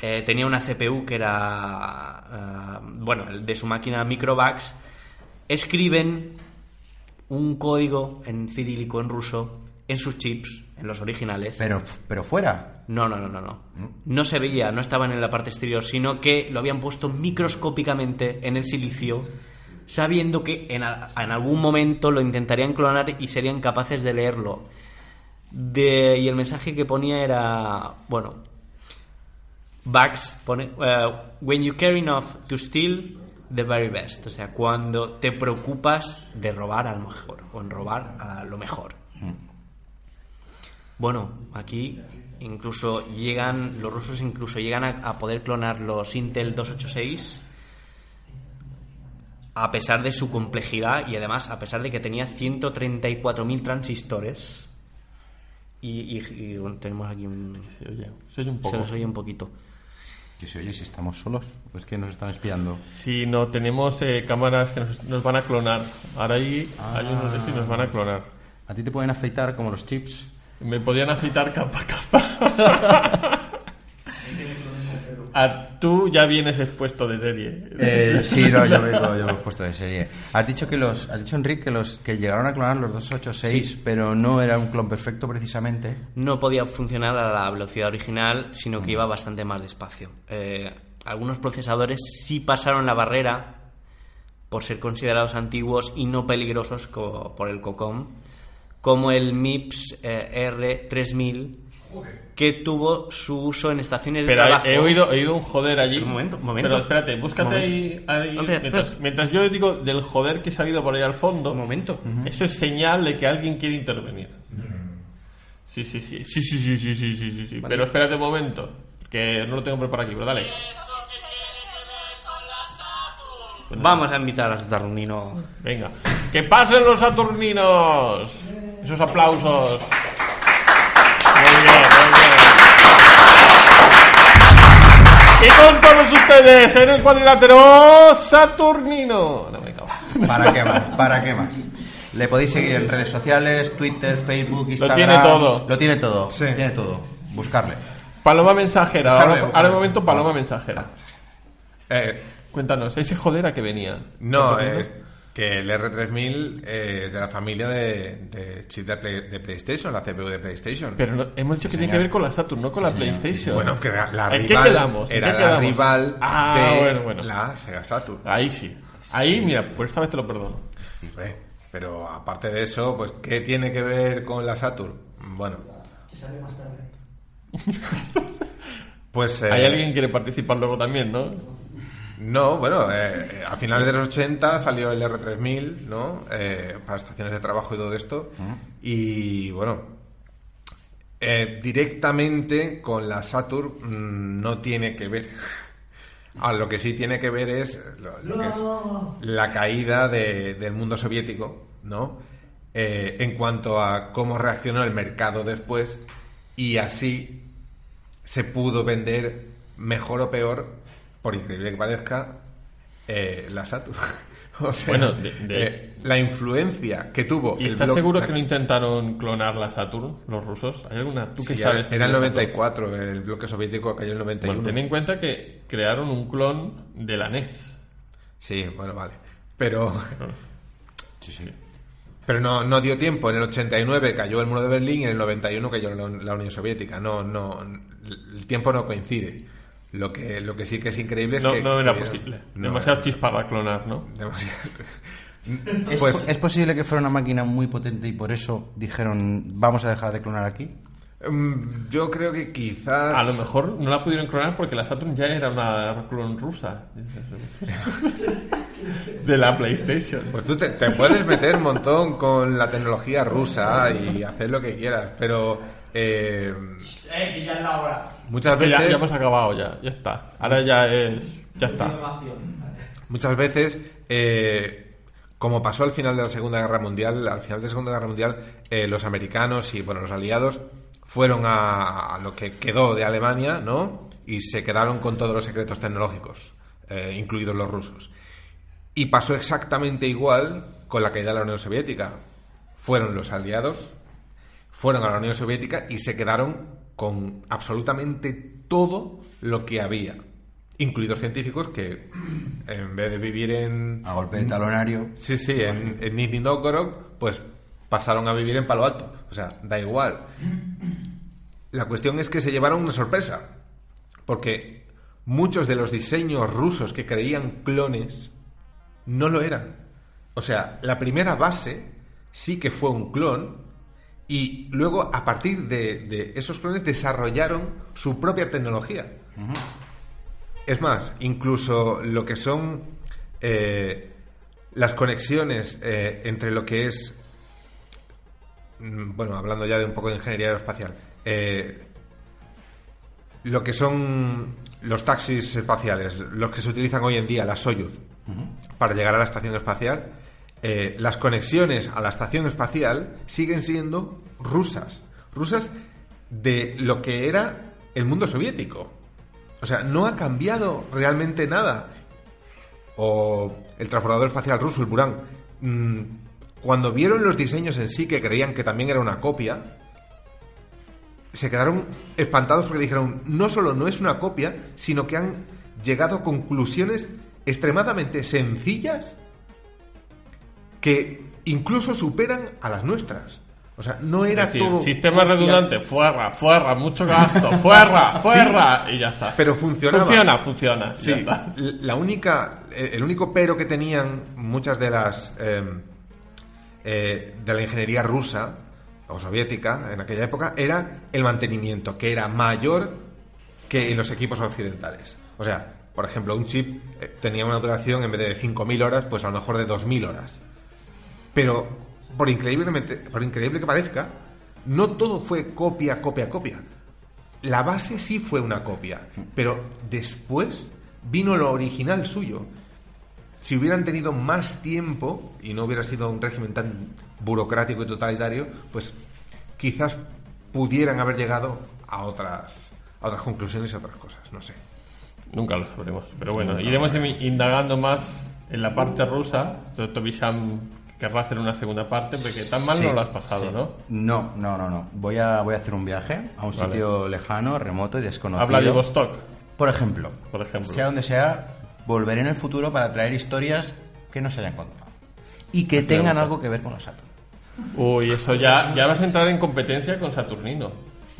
eh, tenía una CPU que era, eh, bueno, el de su máquina Microvax. Escriben un código en cirílico, en ruso, en sus chips, en los originales. Pero, pero fuera. No, no, no, no, no. No se veía, no estaban en la parte exterior, sino que lo habían puesto microscópicamente en el silicio, sabiendo que en, a- en algún momento lo intentarían clonar y serían capaces de leerlo. De, y el mensaje que ponía era, bueno, Bugs pone, eh, when you care enough to steal the very best, o sea, cuando te preocupas de robar a lo mejor, o en robar a lo mejor. Bueno, aquí incluso llegan, los rusos incluso llegan a, a poder clonar los Intel 286 a pesar de su complejidad y además a pesar de que tenía 134.000 transistores. Y, y- y, bueno, tenemos aquí un... Se oye, se oye un Se poco. nos oye un poquito. Que se oye si estamos solos, pues que nos están espiando. Si no tenemos eh, cámaras que nos, nos van a clonar. Ahora ahí hay unos de estos y nos van a clonar. A ti te pueden afeitar como los chips. Me podían afeitar capa a capa. a tú ya vienes expuesto de serie. Eh, sí, no, yo vengo, yo me he puesto de serie. Has dicho que los, has dicho Enrique que los que llegaron a clonar los 286, pero no era un clon perfecto precisamente. No podía funcionar a la velocidad original, sino que iba bastante más despacio. Eh, algunos procesadores sí pasaron la barrera por ser considerados antiguos y no peligrosos por el COCOM, como el MIPS eh, R3000, que tuvo su uso en estaciones Pero de he, trabajo. he oído, he oído un joder allí. Un momento, un momento. Pero espérate, búscate ahí. ahí- No, espera, mientras, espera. mientras yo digo del joder que ha salido por ahí al fondo. Un momento. Eso es señal de que alguien quiere intervenir. Sí, sí, sí. Sí, sí, sí, sí, sí, sí, sí, sí. Pero espérate un momento. Que no lo tengo preparado aquí, pero dale. Vamos a invitar a Saturnino. Venga. ¡Que pasen los Saturninos! Esos aplausos. Muy bien, muy bien. Y con todos ustedes en el cuadrilátero Saturnino. No me cago. ¿Para qué más? ¿Para qué más? Le podéis seguir en redes sociales, Twitter, Facebook, Instagram. tiene todo. Lo tiene todo. Sí. Tiene todo. Buscarle. Paloma mensajera. Ahora, de momento, paloma mensajera. Eh, Cuéntanos, ese joder a que venía. no, eh, que el R3000 eh, de la familia de, de chip de, Play- de PlayStation, la CPU de PlayStation. Pero no- hemos dicho que tiene que ver con la Saturn, no con la PlayStation. bueno, que la, la ¿En rival qué quedamos? ¿En era qué la rival Ah, de bueno, bueno. la Sega Saturn. Ahí sí. Ahí, mira, por esta vez te lo perdono. Pero aparte de eso, pues ¿qué tiene que ver con la Saturn? Bueno. Pues eh, Hay alguien que quiere participar luego también, ¿no? No, bueno, eh, eh, a finales de los 80 salió el R3000, ¿no? Eh, para estaciones de trabajo y todo esto. Y bueno, eh, directamente con la Saturn mm, no tiene que ver. A lo que sí tiene que ver es lo, lo que es la caída de- del mundo soviético, ¿no? Eh, en cuanto a cómo reaccionó el mercado después y así se pudo vender mejor o peor, por increíble que parezca, eh, la Saturn. o sea, Bueno, de- de- eh, la influencia que tuvo ¿Y el estás seguro que no intentaron clonar la Saturn, los rusos? ¿Hay alguna? ¿Tú qué Sí, sabes? Era el de Saturn? 94, el bloque soviético cayó en el 91. Bueno, ten en cuenta que crearon un clon de la NES. Sí, bueno, vale. Pero. Pero no, no dio tiempo. En el 89 cayó el muro de Berlín y en el 91 cayó la, la Unión Soviética. No, no, el tiempo no coincide. Lo que, lo que sí que es increíble es No, que. no era que- posible. no Demasiado era- chispa para clonar, ¿no? demasiado. ¿Es, Pues po- ¿Es posible que fuera una máquina muy potente y por eso dijeron vamos a dejar de clonar aquí? mm, yo creo que quizás. A lo mejor no la pudieron clonar porque la Saturn ya era una clon rusa. De la PlayStation. Pues tú te, te puedes meter un montón con la tecnología rusa y hacer lo que quieras, pero. Eh, Eh, que ya es la hora. muchas ya, veces. ya hemos acabado ya, ya está. Ahora ya es... Ya está. Muchas veces, eh, como pasó al final de la Segunda Guerra Mundial, al final de la Segunda Guerra Mundial, eh, los americanos y bueno, los aliados fueron a, a lo que quedó de Alemania, ¿no? Y se quedaron con todos los secretos tecnológicos, eh, incluidos los rusos. Y pasó exactamente igual con la caída de la Unión Soviética. Fueron los aliados, fueron a la Unión Soviética y se quedaron con absolutamente todo lo que había, incluidos científicos que en vez de vivir en A golpe de talonario. sí sí en, en Nizhny Novgorod, pues pasaron a vivir en Palo Alto, o sea da igual. La cuestión es que se llevaron una sorpresa, porque muchos de los diseños rusos que creían clones no lo eran. O sea, la primera base sí que fue un clon y luego a partir de, de esos clones desarrollaron su propia tecnología. Es más, incluso lo que son eh, las conexiones eh, entre lo que es, mm, bueno, hablando ya de un poco de ingeniería aeroespacial, eh, lo que son los taxis espaciales, los que se utilizan hoy en día, la Soyuz, para llegar a la estación espacial, eh, las conexiones a la estación espacial siguen siendo rusas. Rusas de lo que era el mundo soviético. O sea, no ha cambiado realmente nada. O el transbordador espacial ruso, el Buran, mm, cuando vieron los diseños en sí, que creían que también era una copia, se quedaron espantados porque dijeron, no solo no es una copia, sino que han llegado a conclusiones extremadamente sencillas que incluso superan a las nuestras. O sea, no era decir, todo... sistema copia, redundante, fuerra, fuerra, mucho gasto, fuerra, fuerra, y ya está. Pero funcionaba. Funciona, funciona. ya Sí, está. la única, eh, el único pero que tenían muchas de las eh, eh, de la ingeniería rusa o soviética en aquella época era el mantenimiento, que era mayor que en los equipos occidentales. O sea, por ejemplo, un chip eh, tenía una duración en vez de 5.000 horas, pues a lo mejor de 2.000 horas. Pero, por, increíblemente, por increíble que parezca, no todo fue copia, copia, copia. La base sí fue una copia, pero después vino lo original suyo. si hubieran tenido más tiempo y no hubiera sido un régimen tan burocrático y totalitario, pues quizás pudieran haber llegado a otras, a otras conclusiones y a otras cosas, no sé. Nunca lo sabremos. Pero bueno, iremos in- indagando más en la parte rusa. Toby Sham querrá hacer una segunda parte, porque tan mal Sí, no lo has pasado, sí. ¿no? No, no, no, no. Voy a, voy a hacer un viaje a un Vale. sitio lejano, remoto y desconocido. Habla de Vostok, Por ejemplo, por ejemplo. sea donde sea, volveré en el futuro para traer historias que no se hayan contado. Y que tengan algo que ver con los Saturn. Uy, eso ya, ya vas a entrar en competencia con Saturnino.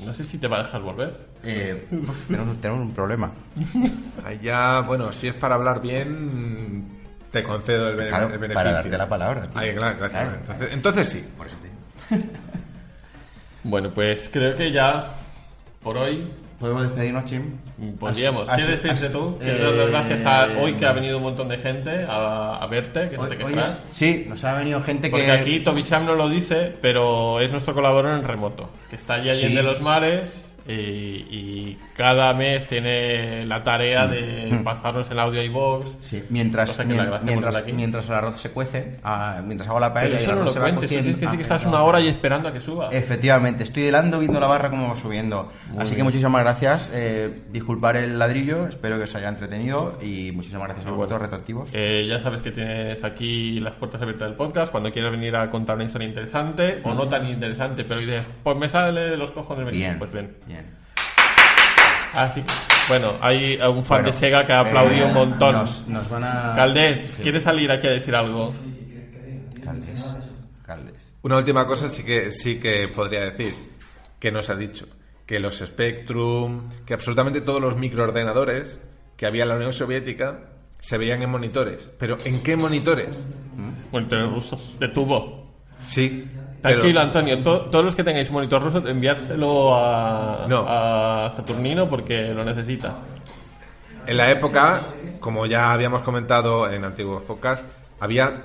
No sé si te va a dejar volver. Eh, tenemos, tenemos un problema. Ahí ya, bueno, si es para hablar bien, te concedo el, Claro, el beneficio. para darte la palabra, tío. Ahí, claro, gracias. Claro. Entonces, entonces sí. Por eso te. Bueno, pues creo que ya por hoy ¿Podemos despedirnos, Chim? podríamos. Así- ¿Quieres despedirte tú? eh, Quiero dar las gracias a hoy que ha venido un montón de gente a, a verte, que no Hoy- te hoy quejas. es- sí, nos ha venido gente Porque que... aquí Toby Sam no lo dice, pero es nuestro colaborador en remoto, que está allí allí Sí. de los mares y, y cada mes tiene la tarea de pasarnos el audio iVoox. Sí, mientras, mientras, mientras el arroz se cuece, ah, mientras hago la paella y el no arroz lo se va cuentes, tienes cociendo... que decir que Ah, estás no. una hora y esperando a que suba. Efectivamente, estoy helando viendo la barra como va subiendo. Así que muchísimas gracias. Eh, disculpar el ladrillo, espero que os haya entretenido y muchísimas gracias a vosotros, retractivos. Eh, ya sabes que tienes aquí las puertas abiertas del podcast cuando quieras venir a contar una historia interesante o no tan interesante, pero dices, pues me sale de los cojones bien, pues ven. Bien. Así que, bueno, hay un fan Bueno, de Sega que ha aplaudido eh, un montón. Nos, nos van a... Caldés, Sí. ¿quieres salir aquí a decir algo? Caldés. Caldés. Una última cosa sí que sí que podría decir que nos ha dicho que los Spectrum, que absolutamente todos los microordenadores que había en la Unión Soviética se veían en monitores. Pero ¿en qué monitores? Monitores rusos, de tubo. Sí. Pero- Tranquilo, Antonio. to- todos los que tengáis monitor ruso, enviárselo a, No. a Saturnino porque lo necesita. En la época, como ya habíamos comentado en antiguos podcasts, había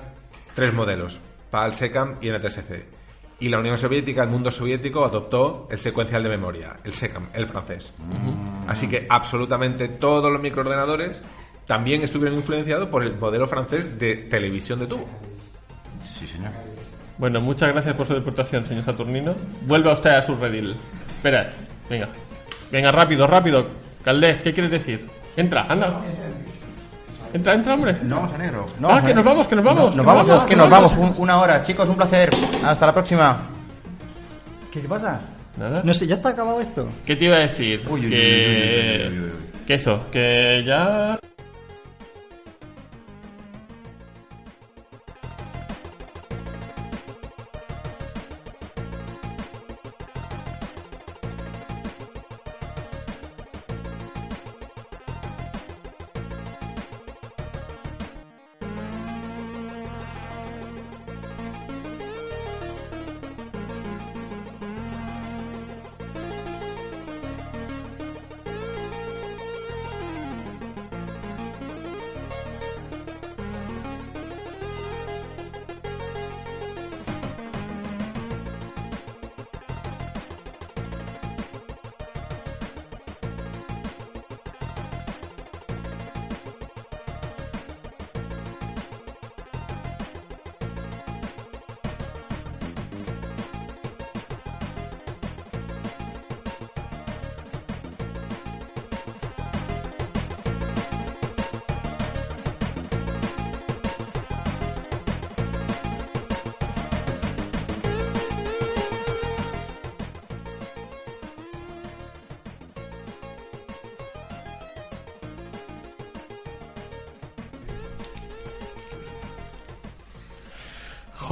tres modelos, PAL, SECAM y NTSC. Y la Unión Soviética, el mundo soviético, adoptó el secuencial de memoria, el SECAM, el francés. Así que absolutamente todos los microordenadores también estuvieron influenciados por el modelo francés de televisión de tubo. Sí, señor. Bueno, muchas gracias por su deportación, señor Saturnino. Vuelva usted a su redil. Espera, venga. Venga, rápido, rápido. Caldés, ¿qué quieres decir? Entra, anda. Entra, entra, hombre. No vamos a negro. Ah, que nos vamos, que nos vamos, No, nos vamos, vamos, que nos vamos. vamos. Un- una hora, chicos, un placer. Hasta la próxima. ¿Qué pasa? Nada. No sé, ¿ya está acabado esto? ¿Qué te iba a decir? Uy, uy, que... uy, uy, uy, uy, uy, uy. que eso, que ya...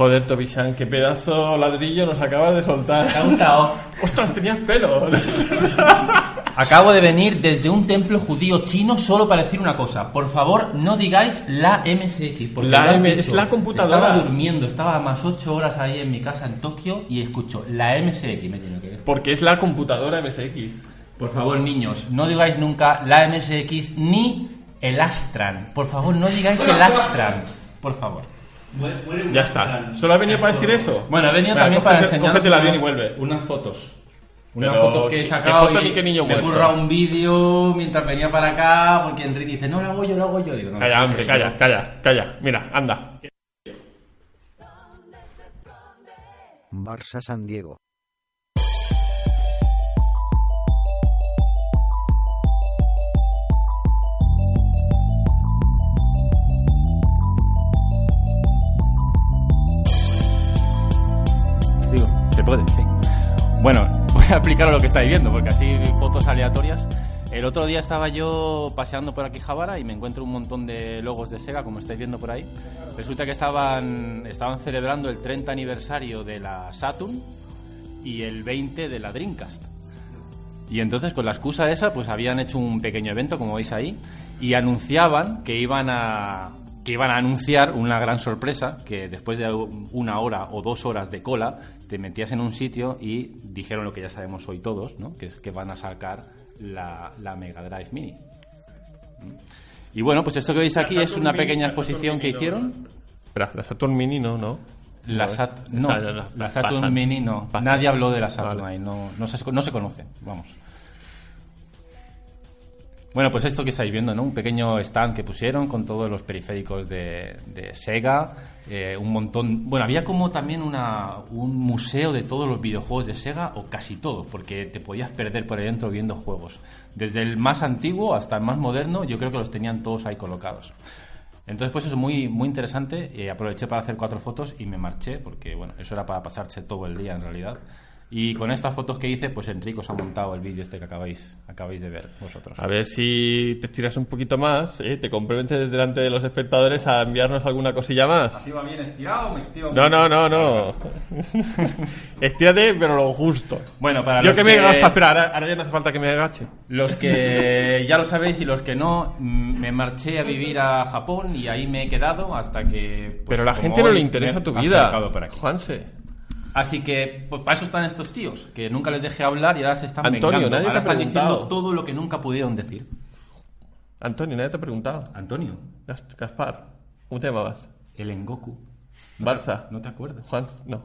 Joder, Tobishan, qué pedazo ladrillo nos acabas de soltar. ¡Ostras, tenías pelo! Acabo de venir desde un templo judío chino solo para decir una cosa. Por favor, no digáis la MSX. Porque La M- dicho. es la computadora. Estaba durmiendo, estaba más 8 horas ahí en mi casa en Tokio y escucho la MSX. Me tiene que decir. Porque es la computadora MSX. Por favor, niños, no digáis nunca la MSX ni el Astran. Por favor, no digáis el Astran. Por favor. Ya está. ¿Solo ha venido para decir eso? Bueno, he venido también cógete- para enseñaros cógete el avión y vuelve. unas fotos. Una Pero, foto que ¿qué- he qué sacado foto y ni qué niño me currado un vídeo mientras venía para acá porque Enrique dice, no lo hago yo, lo hago yo. Digo, no, Calla, no, hombre, yo. calla, calla, calla. Mira, anda. Barça San Diego. Bueno, voy a explicar lo que estáis viendo, porque así fotos aleatorias. El otro día estaba yo paseando por aquí Javara y me encuentro un montón de logos de Sega, como estáis viendo por ahí. Resulta que estaban, estaban celebrando el 30 aniversario de la Saturn y el 20 de la Dreamcast. Y entonces con la excusa esa, pues habían hecho un pequeño evento, como veis ahí, y anunciaban que iban a que iban a anunciar una gran sorpresa, que después de una hora o dos horas de cola, te metías en un sitio y dijeron lo que ya sabemos hoy todos, ¿no? que es que van a sacar la, la Mega Drive Mini. ¿Mm? Y bueno, pues esto que veis aquí es una pequeña exposición que hicieron. Espera, la Saturn Mini no, ¿no? La, No, Sat- esa- no, la- la, la- Saturn pasan. Mini no. Pasan. Nadie habló de la Saturn Vale. ahí, no, no, se, no se conoce, vamos. Bueno, pues esto que estáis viendo, ¿no? Un pequeño stand que pusieron con todos los periféricos de, de Sega, eh, un montón... Bueno, había como también una, un museo de todos los videojuegos de Sega, o casi todos, porque te podías perder por ahí dentro viendo juegos. Desde el más antiguo hasta el más moderno, yo creo que los tenían todos ahí colocados. Entonces, pues eso es muy, muy interesante. Eh, aproveché para hacer cuatro fotos y me marché, porque bueno, eso era para pasarse todo el día en realidad. Y con estas fotos que hice, pues Enrique os ha montado el vídeo este que acabáis, acabáis de ver vosotros. A ver si te estiras un poquito más, ¿eh? te comprometes delante de los espectadores a enviarnos alguna cosilla más. ¿Así va bien estirado o me estiro? No, no, no, no. Estírate, pero lo justo. Bueno, para Yo los que me agacho, espera, ahora, ahora ya no hace falta que me agache. Los que ya lo sabéis y los que no, mm, me marché a vivir a Japón y ahí me he quedado hasta que... pues, Pero a la gente no hoy le interesa tu vida. Juanse. Así que, pues para eso están estos tíos, que nunca les dejé hablar y ahora se están Antonio, vengando. nadie te ahora ha están preguntado. diciendo todo lo que nunca pudieron decir. Antonio, nadie te ha preguntado. Antonio, Gas- Gaspar, ¿cómo te llamabas? el Engoku. Barça. ¿No te acuerdas? Juan, no.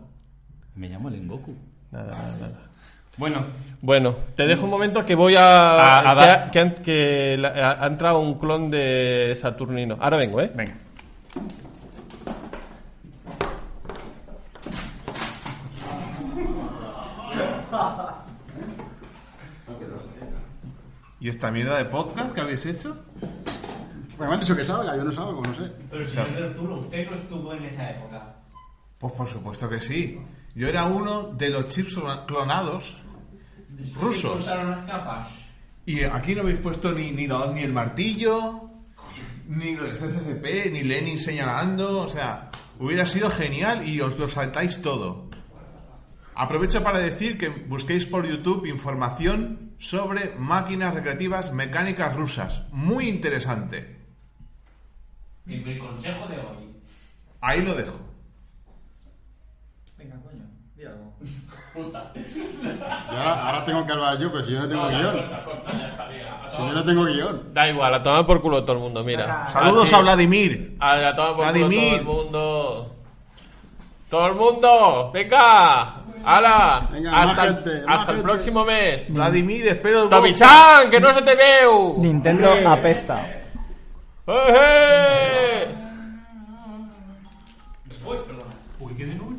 Me llamo el Engoku. Nada, nada, nada. Bueno, Bueno, te dejo un momento que voy a... A- a que, dar- que han- que la- ha entrado un clon de Saturnino. Ahora vengo, ¿eh? venga. ¿Y esta mierda de podcast que habéis hecho? Pues me han dicho que salga, yo no salgo, no sé. Pero señor del Zulo, usted no estuvo en esa época. Pues por supuesto que sí. Yo era uno de los chips clonados rusos. Usaron las capas. Y aquí no habéis puesto ni, ni, lo- ni el martillo, ni del CCCP, ni Lenin señalando. O sea, hubiera sido genial y os lo saltáis todo. Aprovecho para decir que busquéis por YouTube información sobre máquinas recreativas mecánicas rusas. Muy interesante. Mi, mi consejo de hoy. Ahí lo dejo. Venga, coño, di algo. Puta. Ahora, ahora tengo que hablar yo, pero si yo no tengo guion. Si yo no tengo guion. Da igual, a tomar por culo todo el mundo, mira. Saludos Así. a Vladimir. A, a tomar por culo todo Vladimir. el mundo. Todo el mundo, venga. ¡Hala! Venga, hasta el- gente, más hasta el gente. próximo mes. Vladimir, espero... ¡Tomi-chan, que no se te veo! Nintendo apesta. ¡Eh, eh! Uy, qué de.